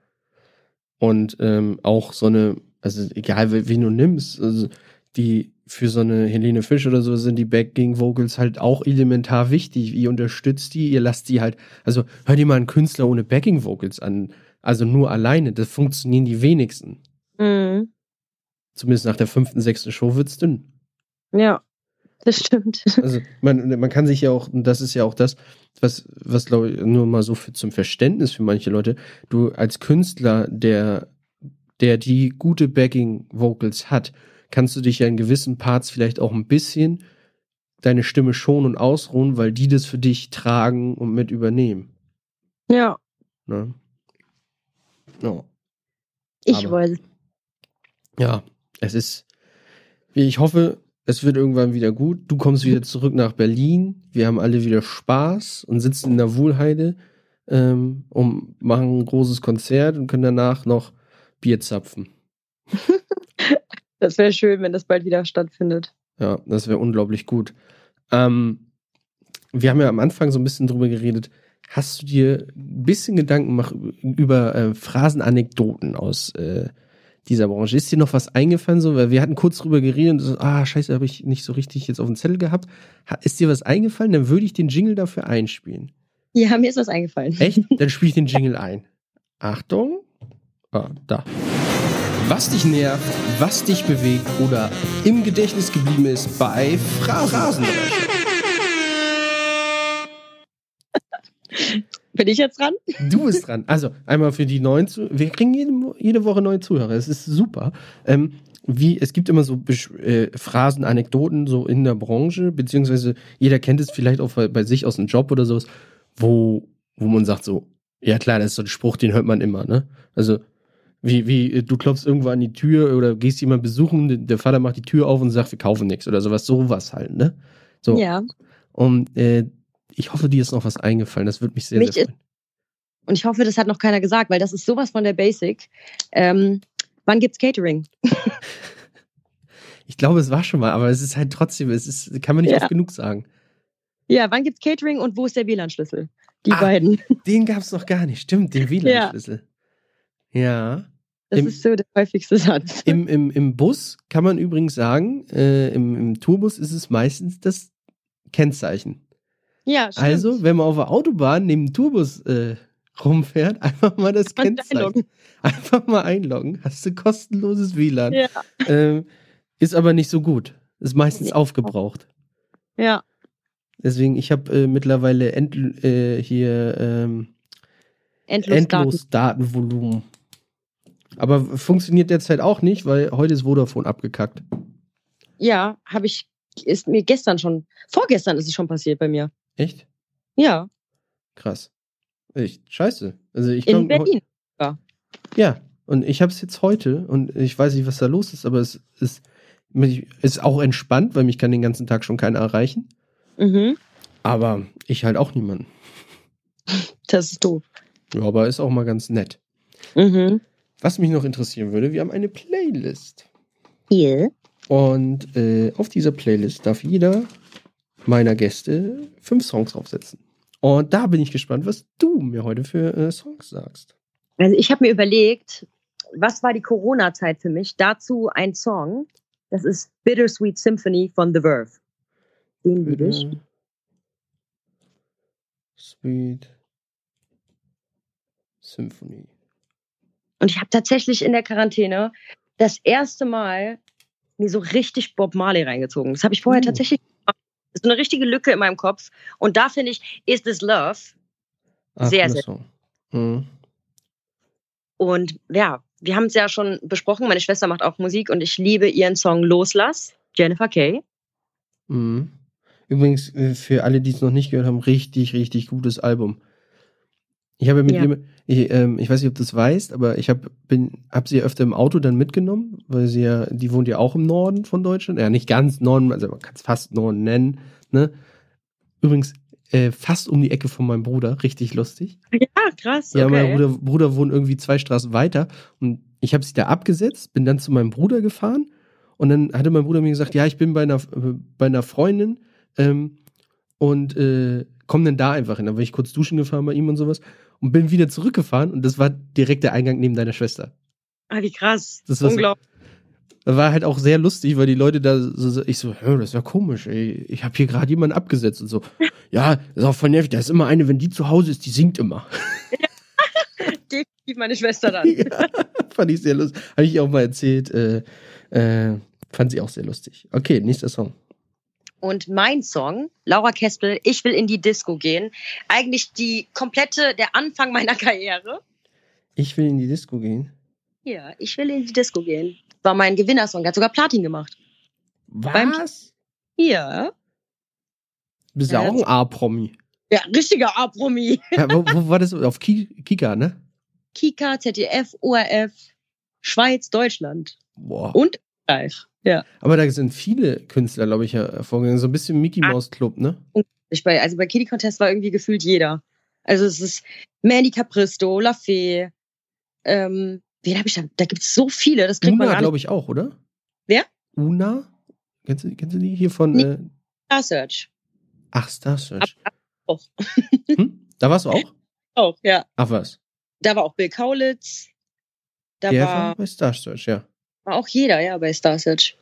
Und ähm, auch so eine, also egal wen du nimmst, also die für so eine Helene Fisch oder so sind die Backing Vocals halt auch elementar wichtig. Ihr unterstützt die, ihr lasst die halt, also hör dir mal einen Künstler ohne Backing Vocals an, also nur alleine, das funktionieren die wenigsten. Mhm. Zumindest nach der fünften, sechsten Show wird's dünn. Ja, das stimmt. Also man, man kann sich ja auch, und das ist ja auch das, was, was glaube ich, nur mal so für, zum Verständnis für manche Leute, du als Künstler, der, der die gute Backing Vocals hat, kannst du dich ja in gewissen Parts vielleicht auch ein bisschen deine Stimme schonen und ausruhen, weil die das für dich tragen und mit übernehmen. Ja. Ne? No. Ich Aber, weiß. Ja, es ist, ich hoffe, es wird irgendwann wieder gut. Du kommst wieder zurück nach Berlin. Wir haben alle wieder Spaß und sitzen in der Wohlheide ähm, und machen ein großes Konzert und können danach noch Bier zapfen. Das wäre schön, wenn das bald wieder stattfindet. Ja, das wäre unglaublich gut. Ähm, wir haben ja am Anfang so ein bisschen drüber geredet, hast du dir ein bisschen Gedanken gemacht über äh, Phrasenanekdoten aus äh, dieser Branche? Ist dir noch was eingefallen? So, weil wir hatten kurz drüber geredet und so, ah, scheiße, habe ich nicht so richtig jetzt auf dem Zettel gehabt. Ist dir was eingefallen? Dann würde ich den Jingle dafür einspielen. Ja, mir ist was eingefallen. Echt? Dann spiele ich den Jingle ein. Achtung. Ah, da. Was dich nervt, was dich bewegt oder im Gedächtnis geblieben ist bei Phrasen. Bin ich jetzt dran? Du bist dran. Also einmal für die neuen Zuhörer. Wir kriegen jede, jede Woche neue Zuhörer. Es ist super. Ähm, wie, es gibt immer so äh, Phrasen, Anekdoten so in der Branche, beziehungsweise jeder kennt es vielleicht auch bei, bei sich aus dem Job oder sowas, wo, wo man sagt so, ja klar, das ist so ein Spruch, den hört man immer, ne? Also, wie, wie, du klopfst irgendwo an die Tür oder gehst jemanden besuchen, der Vater macht die Tür auf und sagt, wir kaufen nichts oder sowas, sowas halt, ne? So. Ja. Und äh, ich hoffe, dir ist noch was eingefallen. Das würde mich sehr, mich sehr freuen. Und ich hoffe, das hat noch keiner gesagt, weil das ist sowas von der Basic. Ähm, wann gibt's Catering? ich glaube, es war schon mal, aber es ist halt trotzdem, es ist, kann man nicht ja. oft genug sagen. Ja, wann gibt's Catering und wo ist der WLAN-Schlüssel? Die ah, beiden. Den gab es noch gar nicht. Stimmt, den WLAN-Schlüssel. Ja. ja. Das Im, ist so der häufigste Satz. Im, im, Im Bus kann man übrigens sagen, äh, im, im Tourbus ist es meistens das Kennzeichen. Ja, stimmt. Also, wenn man auf der Autobahn neben dem Tourbus äh, rumfährt, einfach mal das Kennzeichen. Einloggen. Einfach mal einloggen. Hast du kostenloses WLAN. Ja. Ähm, ist aber nicht so gut. Ist meistens ja. aufgebraucht. Ja. Deswegen, ich habe äh, mittlerweile end, äh, hier ähm, endlos, endlos Daten. Datenvolumen. Aber funktioniert derzeit auch nicht, weil heute ist Vodafone abgekackt. Ja, habe ich, ist mir gestern schon, vorgestern ist es schon passiert bei mir. Echt? Ja. Krass. Echt scheiße. Also ich In Berlin. Ja. ja, und ich habe es jetzt heute und ich weiß nicht, was da los ist, aber es ist, ist auch entspannt, weil mich kann den ganzen Tag schon keiner erreichen. Mhm. Aber ich halt auch niemanden. Das ist doof. Ja, aber ist auch mal ganz nett. Mhm. Was mich noch interessieren würde, wir haben eine Playlist. Hier. Und äh, auf dieser Playlist darf jeder meiner Gäste fünf Songs draufsetzen. Und da bin ich gespannt, was du mir heute für äh, Songs sagst. Also ich habe mir überlegt, was war die Corona-Zeit für mich? Dazu ein Song. Das ist Bittersweet Symphony von The Verve. Den liebe ich. Sweet Symphony. Und ich habe tatsächlich in der Quarantäne das erste Mal mir so richtig Bob Marley reingezogen. Das habe ich vorher uh. tatsächlich so eine richtige Lücke in meinem Kopf. Und da finde ich, Is This Love Ach, sehr, sehr. So. Mhm. Und ja, wir haben es ja schon besprochen. Meine Schwester macht auch Musik und ich liebe ihren Song Loslass, Jennifer Kay. Mhm. Übrigens, äh, für alle, die es noch nicht gehört haben, richtig, richtig gutes Album. Ich habe mit ja. ihr, ich, ähm, ich weiß nicht, ob du es weißt, aber ich habe hab sie öfter im Auto dann mitgenommen, weil sie ja, die wohnt ja auch im Norden von Deutschland. Ja, nicht ganz Norden, also man kann es fast Norden nennen. Ne? Übrigens, äh, fast um die Ecke von meinem Bruder, richtig lustig. Ja, krass. Ja, okay. mein Bruder, Bruder wohnt irgendwie zwei Straßen weiter und ich habe sie da abgesetzt, bin dann zu meinem Bruder gefahren und dann hatte mein Bruder mir gesagt, ja, ich bin bei einer, bei einer Freundin ähm, und äh, komm dann da einfach hin. Dann bin ich kurz duschen gefahren bei ihm und sowas und bin wieder zurückgefahren und das war direkt der Eingang neben deiner Schwester. Ah, wie krass. Das war Unglaublich. So, war halt auch sehr lustig, weil die Leute da so, ich so, hör, das ist ja komisch, ey. Ich habe hier gerade jemanden abgesetzt und so. ja, das ist auch voll nervig. Da ist immer eine, wenn die zu Hause ist, die singt immer. Definitiv meine Schwester dann. ja, fand ich sehr lustig. Habe ich auch mal erzählt. Äh, äh, fand sie auch sehr lustig. Okay, nächster Song. Und mein Song, Laura Kespel, Ich will in die Disco gehen, eigentlich die komplette, der Anfang meiner Karriere. Ich will in die Disco gehen? Ja, ich will in die Disco gehen. War mein Gewinnersong, der hat sogar Platin gemacht. Was? Beim, ja. Bist ja auch ein A-Promi. Ja, richtiger A-Promi. Ja, wo, wo, war das? Auf Kika, ne? Kika, ZDF, ORF, Schweiz, Deutschland. Boah. Und Österreich. Ja. Aber da sind viele Künstler, glaube ich, hervorgegangen. So ein bisschen Mickey ah. Mouse Club, ne? Bei, also bei Kitty Contest war irgendwie gefühlt jeder. Also es ist Mandy Capristo, La Fee, ähm, wen habe ich da? Da gibt es so viele, das kriegt Una, man glaube ich, auch, oder? Wer? Una? Kennst du, kennst du die hier von nee, äh... Star Search. Ach, Star Search. Ab, ab, hm? Da warst du auch? Auch, ja. Ach was. Da war auch Bill Kaulitz. Da Der war, war bei Star Search, ja. War auch jeder, ja, bei Star Search.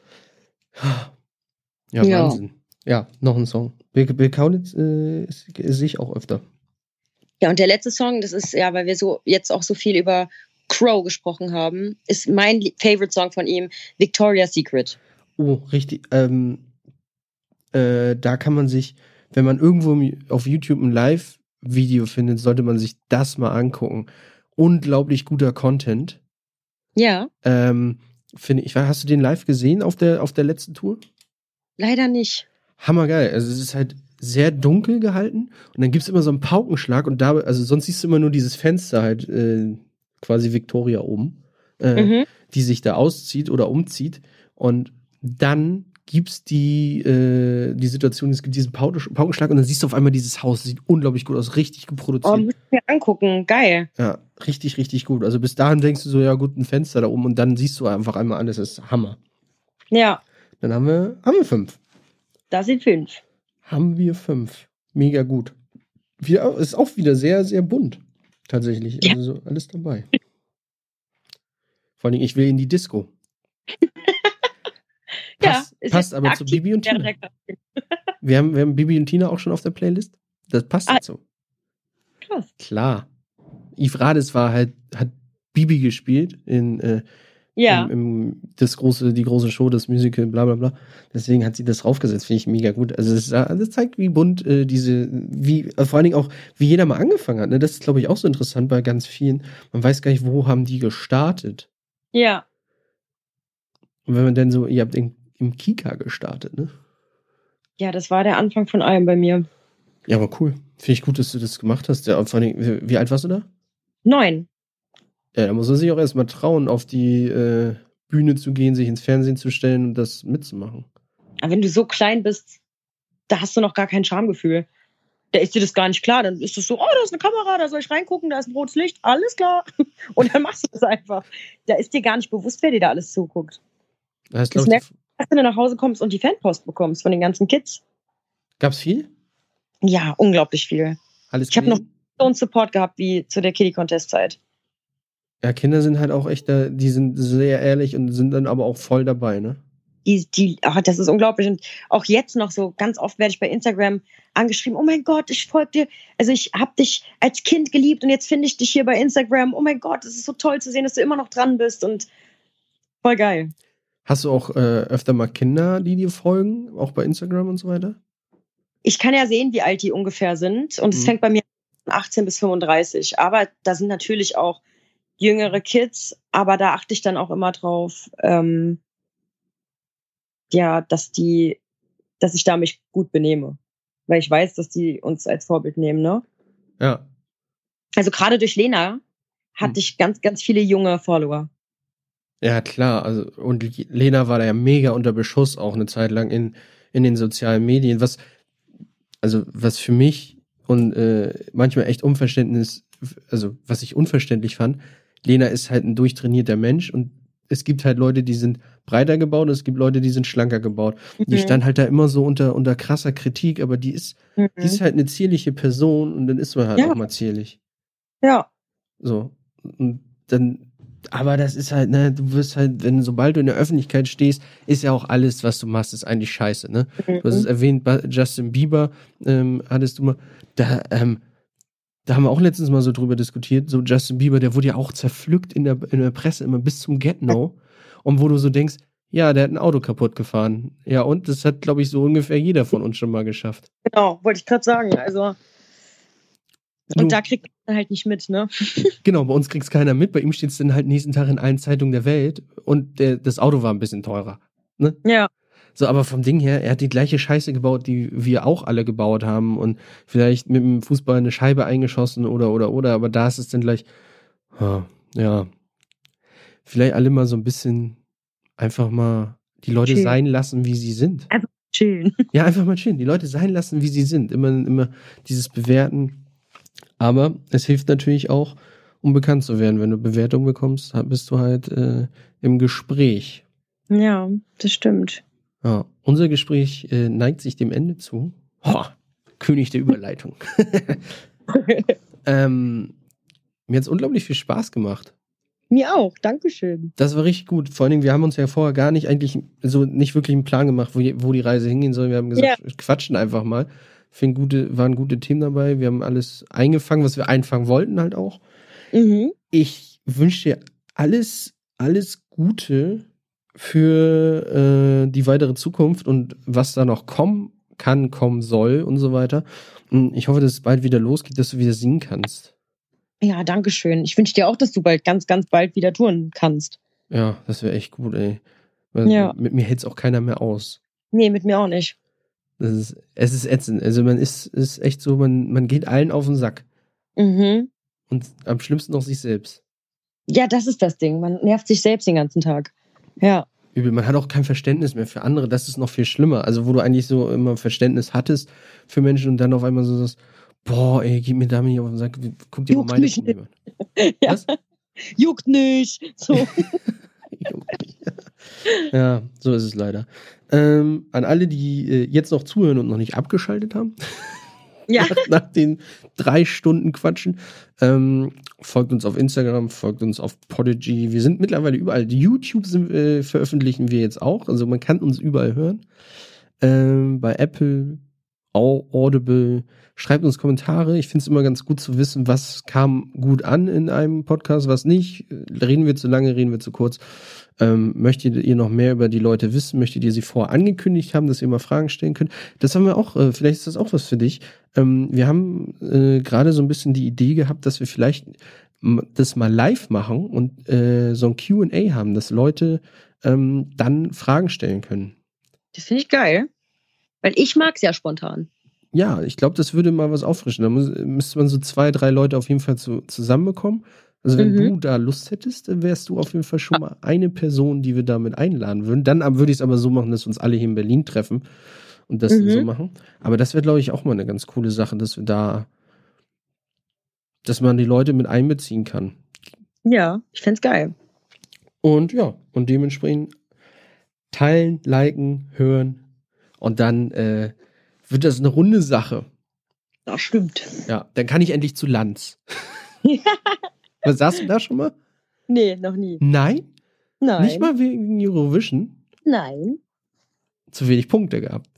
Ja, ja. Wahnsinn. Ja, noch ein Song. Bill, Bill Kaulitz äh, sehe ich auch öfter. Ja, und der letzte Song, das ist ja, weil wir so jetzt auch so viel über Crow gesprochen haben, ist mein Favorite Song von ihm, Victoria's Secret. Oh, richtig. Ähm, äh, da kann man sich, wenn man irgendwo auf YouTube ein Live-Video findet, sollte man sich das mal angucken. Unglaublich guter Content. Ja. Ähm, finde ich. Hast du den live gesehen auf der, auf der letzten Tour? Leider nicht. Hammergeil. Also es ist halt sehr dunkel gehalten und dann gibt es immer so einen Paukenschlag und da, also sonst siehst du immer nur dieses Fenster halt, äh, quasi Victoria oben, äh, mhm. die sich da auszieht oder umzieht und dann gibt es die, äh, die Situation, es gibt diesen Paukenschlag und dann siehst du auf einmal dieses Haus. Sieht unglaublich gut aus, richtig gut produziert. Oh, muss ich mir angucken, geil. Ja, richtig, richtig gut. Also bis dahin denkst du so, ja gut, ein Fenster da oben und dann siehst du einfach einmal alles, das ist Hammer. Ja. Dann haben wir, haben wir fünf. Da sind fünf. Haben wir fünf. Mega gut. Wir, ist auch wieder sehr, sehr bunt. Tatsächlich. Ja. Also alles dabei. Vor allem, ich will in die Disco. Ja, passt aber zu Bibi und Tina. wir, haben, wir haben Bibi und Tina auch schon auf der Playlist. Das passt ah, dazu. Krass. Klar. Yves Rades war halt, hat Bibi gespielt in äh, ja. Im, im, das große, die große Show, das Musical, bla bla bla. Deswegen hat sie das draufgesetzt, finde ich mega gut. Also das, das zeigt, wie bunt äh, diese, wie, äh, vor allen Dingen auch, wie jeder mal angefangen hat. Ne? Das ist, glaube ich, auch so interessant bei ganz vielen. Man weiß gar nicht, wo haben die gestartet. Ja. Und wenn man dann so, ihr habt in, im Kika gestartet, ne? Ja, das war der Anfang von allem bei mir. Ja, aber cool. Finde ich gut, dass du das gemacht hast. Ja, vor allem, wie, wie alt warst du da? Neun. Ja, da muss man sich auch erstmal trauen, auf die äh, Bühne zu gehen, sich ins Fernsehen zu stellen und das mitzumachen. Aber wenn du so klein bist, da hast du noch gar kein Schamgefühl. Da ist dir das gar nicht klar. Dann ist es so, oh, da ist eine Kamera, da soll ich reingucken, da ist ein rotes Licht, alles klar. Und dann machst du das einfach. Da ist dir gar nicht bewusst, wer dir da alles zuguckt. Das, das merkst du, wenn du nach Hause kommst und die Fanpost bekommst von den ganzen Kids. Gab's viel? Ja, unglaublich viel. Alles ich habe noch so einen Support gehabt wie zu der Kitty Contest Zeit. Ja, Kinder sind halt auch echt, die sind sehr ehrlich und sind dann aber auch voll dabei, ne? Die, die, ach, das ist unglaublich. Und auch jetzt noch so, ganz oft werde ich bei Instagram angeschrieben, oh mein Gott, ich folge dir. Also ich habe dich als Kind geliebt und jetzt finde ich dich hier bei Instagram. Oh mein Gott, es ist so toll zu sehen, dass du immer noch dran bist und voll geil. Hast du auch äh, öfter mal Kinder, die dir folgen, auch bei Instagram und so weiter? Ich kann ja sehen, wie alt die ungefähr sind. Und es mhm. fängt bei mir 18 bis 35. Aber da sind natürlich auch jüngere Kids, aber da achte ich dann auch immer drauf, ähm, ja, dass die, dass ich da mich gut benehme. Weil ich weiß, dass die uns als Vorbild nehmen, ne? Ja. Also gerade durch Lena hatte hm. ich ganz, ganz viele junge Follower. Ja, klar. Also, und Lena war da ja mega unter Beschuss auch eine Zeit lang in, in den sozialen Medien. Was, also, was für mich und äh, manchmal echt Unverständnis, also was ich unverständlich fand, Lena ist halt ein durchtrainierter Mensch und es gibt halt Leute, die sind breiter gebaut und es gibt Leute, die sind schlanker gebaut. Mhm. Die stand halt da immer so unter, unter krasser Kritik, aber die ist, mhm. die ist halt eine zierliche Person und dann ist man halt ja. auch mal zierlich. Ja. So. Und dann, aber das ist halt, ne, du wirst halt, wenn sobald du in der Öffentlichkeit stehst, ist ja auch alles, was du machst, ist eigentlich scheiße, ne? Mhm. Du hast es erwähnt, Justin Bieber, ähm, hattest du mal, da, ähm, da haben wir auch letztens mal so drüber diskutiert, so Justin Bieber, der wurde ja auch zerpflückt in der, in der Presse immer bis zum Get-No. Und wo du so denkst, ja, der hat ein Auto kaputt gefahren. Ja, und das hat, glaube ich, so ungefähr jeder von uns schon mal geschafft. Genau, wollte ich gerade sagen. Also. Und da kriegt man halt nicht mit, ne? genau, bei uns kriegt es keiner mit. Bei ihm steht es dann halt nächsten Tag in allen Zeitungen der Welt und der, das Auto war ein bisschen teurer. Ne? Ja. So, aber vom Ding her, er hat die gleiche Scheiße gebaut, die wir auch alle gebaut haben und vielleicht mit dem Fußball eine Scheibe eingeschossen oder, oder, oder, aber da ist es dann gleich, ja, vielleicht alle mal so ein bisschen einfach mal die Leute chillen. sein lassen, wie sie sind. Einfach chillen. Ja, einfach mal chillen. Die Leute sein lassen, wie sie sind. Immer, immer dieses Bewerten. Aber es hilft natürlich auch, um bekannt zu werden. Wenn du Bewertung bekommst, bist du halt äh, im Gespräch. Ja, das stimmt. Ja, unser Gespräch äh, neigt sich dem Ende zu. Oh, König der Überleitung. ähm, mir hat es unglaublich viel Spaß gemacht. Mir auch, Dankeschön. Das war richtig gut. Vor allen Dingen, wir haben uns ja vorher gar nicht eigentlich so nicht wirklich einen Plan gemacht, wo, wo die Reise hingehen soll. Wir haben gesagt, ja. quatschen einfach mal. Find gute, waren gute Themen dabei. Wir haben alles eingefangen, was wir einfangen wollten, halt auch. Mhm. Ich wünsche dir alles, alles Gute für äh, die weitere Zukunft und was da noch kommen kann, kommen soll und so weiter. Und ich hoffe, dass es bald wieder losgeht, dass du wieder singen kannst. Ja, danke schön. Ich wünsche dir auch, dass du bald ganz, ganz bald wieder touren kannst. Ja, das wäre echt gut, ey. Weil ja. Mit mir hält es auch keiner mehr aus. Nee, mit mir auch nicht. Das ist, es ist ätzend. Also man ist, ist echt so, man, man geht allen auf den Sack. Mhm. Und am schlimmsten noch sich selbst. Ja, das ist das Ding. Man nervt sich selbst den ganzen Tag. Ja. Übel. Man hat auch kein Verständnis mehr für andere. Das ist noch viel schlimmer. Also, wo du eigentlich so immer Verständnis hattest für Menschen und dann auf einmal so sagst, boah, ey, gib mir damit nicht auf den Sack, guck dir mal meine Probleme an. ja. Was? Juckt nicht. So. Juckt nicht. Ja, so ist es leider. Ähm, an alle, die äh, jetzt noch zuhören und noch nicht abgeschaltet haben. Ja. nach, nach, den drei Stunden Quatschen. Ähm, folgt uns auf Instagram, folgt uns auf Podigy. Wir sind mittlerweile überall. YouTube sind, äh, veröffentlichen wir jetzt auch. Also man kann uns überall hören. Ähm, bei Apple, Audible. Schreibt uns Kommentare. Ich finde es immer ganz gut zu wissen, was kam gut an in einem Podcast, was nicht. Reden wir zu lange, reden wir zu kurz. Ähm, möchtet ihr noch mehr über die Leute wissen? Möchtet ihr sie vorher angekündigt haben, dass ihr mal Fragen stellen könnt? Das haben wir auch, äh, vielleicht ist das auch was für dich. Ähm, wir haben äh, gerade so ein bisschen die Idee gehabt, dass wir vielleicht das mal live machen und äh, so ein QA haben, dass Leute ähm, dann Fragen stellen können. Das finde ich geil. Weil ich mag es ja spontan. Ja, ich glaube, das würde mal was auffrischen. Da muss, müsste man so zwei, drei Leute auf jeden Fall zu, zusammenbekommen. Also wenn mhm. du da Lust hättest, dann wärst du auf jeden Fall schon mal eine Person, die wir damit einladen würden. Dann würde ich es aber so machen, dass wir uns alle hier in Berlin treffen und das mhm. so machen. Aber das wäre, glaube ich, auch mal eine ganz coole Sache, dass wir da, dass man die Leute mit einbeziehen kann. Ja, ich fände es geil. Und ja, und dementsprechend teilen, liken, hören, und dann äh, wird das eine runde Sache. Das stimmt. Ja, dann kann ich endlich zu Lanz. Was sagst du da schon mal? Nee, noch nie. Nein? Nein. Nicht mal wegen Eurovision? Nein. Zu wenig Punkte gehabt.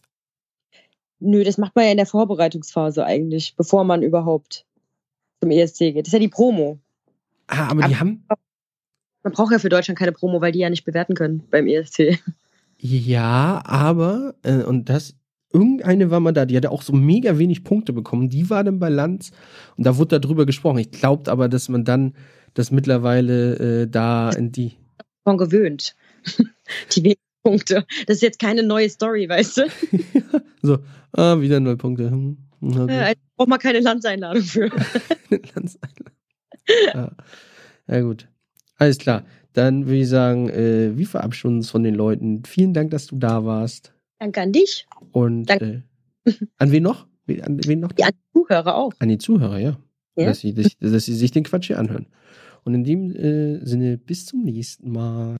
Nö, das macht man ja in der Vorbereitungsphase eigentlich, bevor man überhaupt zum ESC geht. Das ist ja die Promo. Ah, aber, aber die haben. Man braucht ja für Deutschland keine Promo, weil die ja nicht bewerten können beim ESC. Ja, aber, äh, und das, irgendeine war mal da, die hatte auch so mega wenig Punkte bekommen. Die war dann bei Lanz und da wurde darüber gesprochen. Ich glaube aber, dass man dann das mittlerweile äh, da in die. Von gewöhnt. die wenigen Punkte. Das ist jetzt keine neue Story, weißt du? so, ah, wieder null Punkte. Hm, okay. Ja, also braucht man keine Landseinladung für. Landseinladung. Ja. ja, gut. Alles klar. Dann würde ich sagen, äh, wir verabschieden uns von den Leuten. Vielen Dank, dass du da warst. Danke an dich. Und äh, an wen noch? An wen noch? Ja, an die Zuhörer auch. An die Zuhörer, ja. ja. Dass, sie, dass, dass sie sich den Quatsch hier anhören. Und in dem äh, Sinne, bis zum nächsten Mal.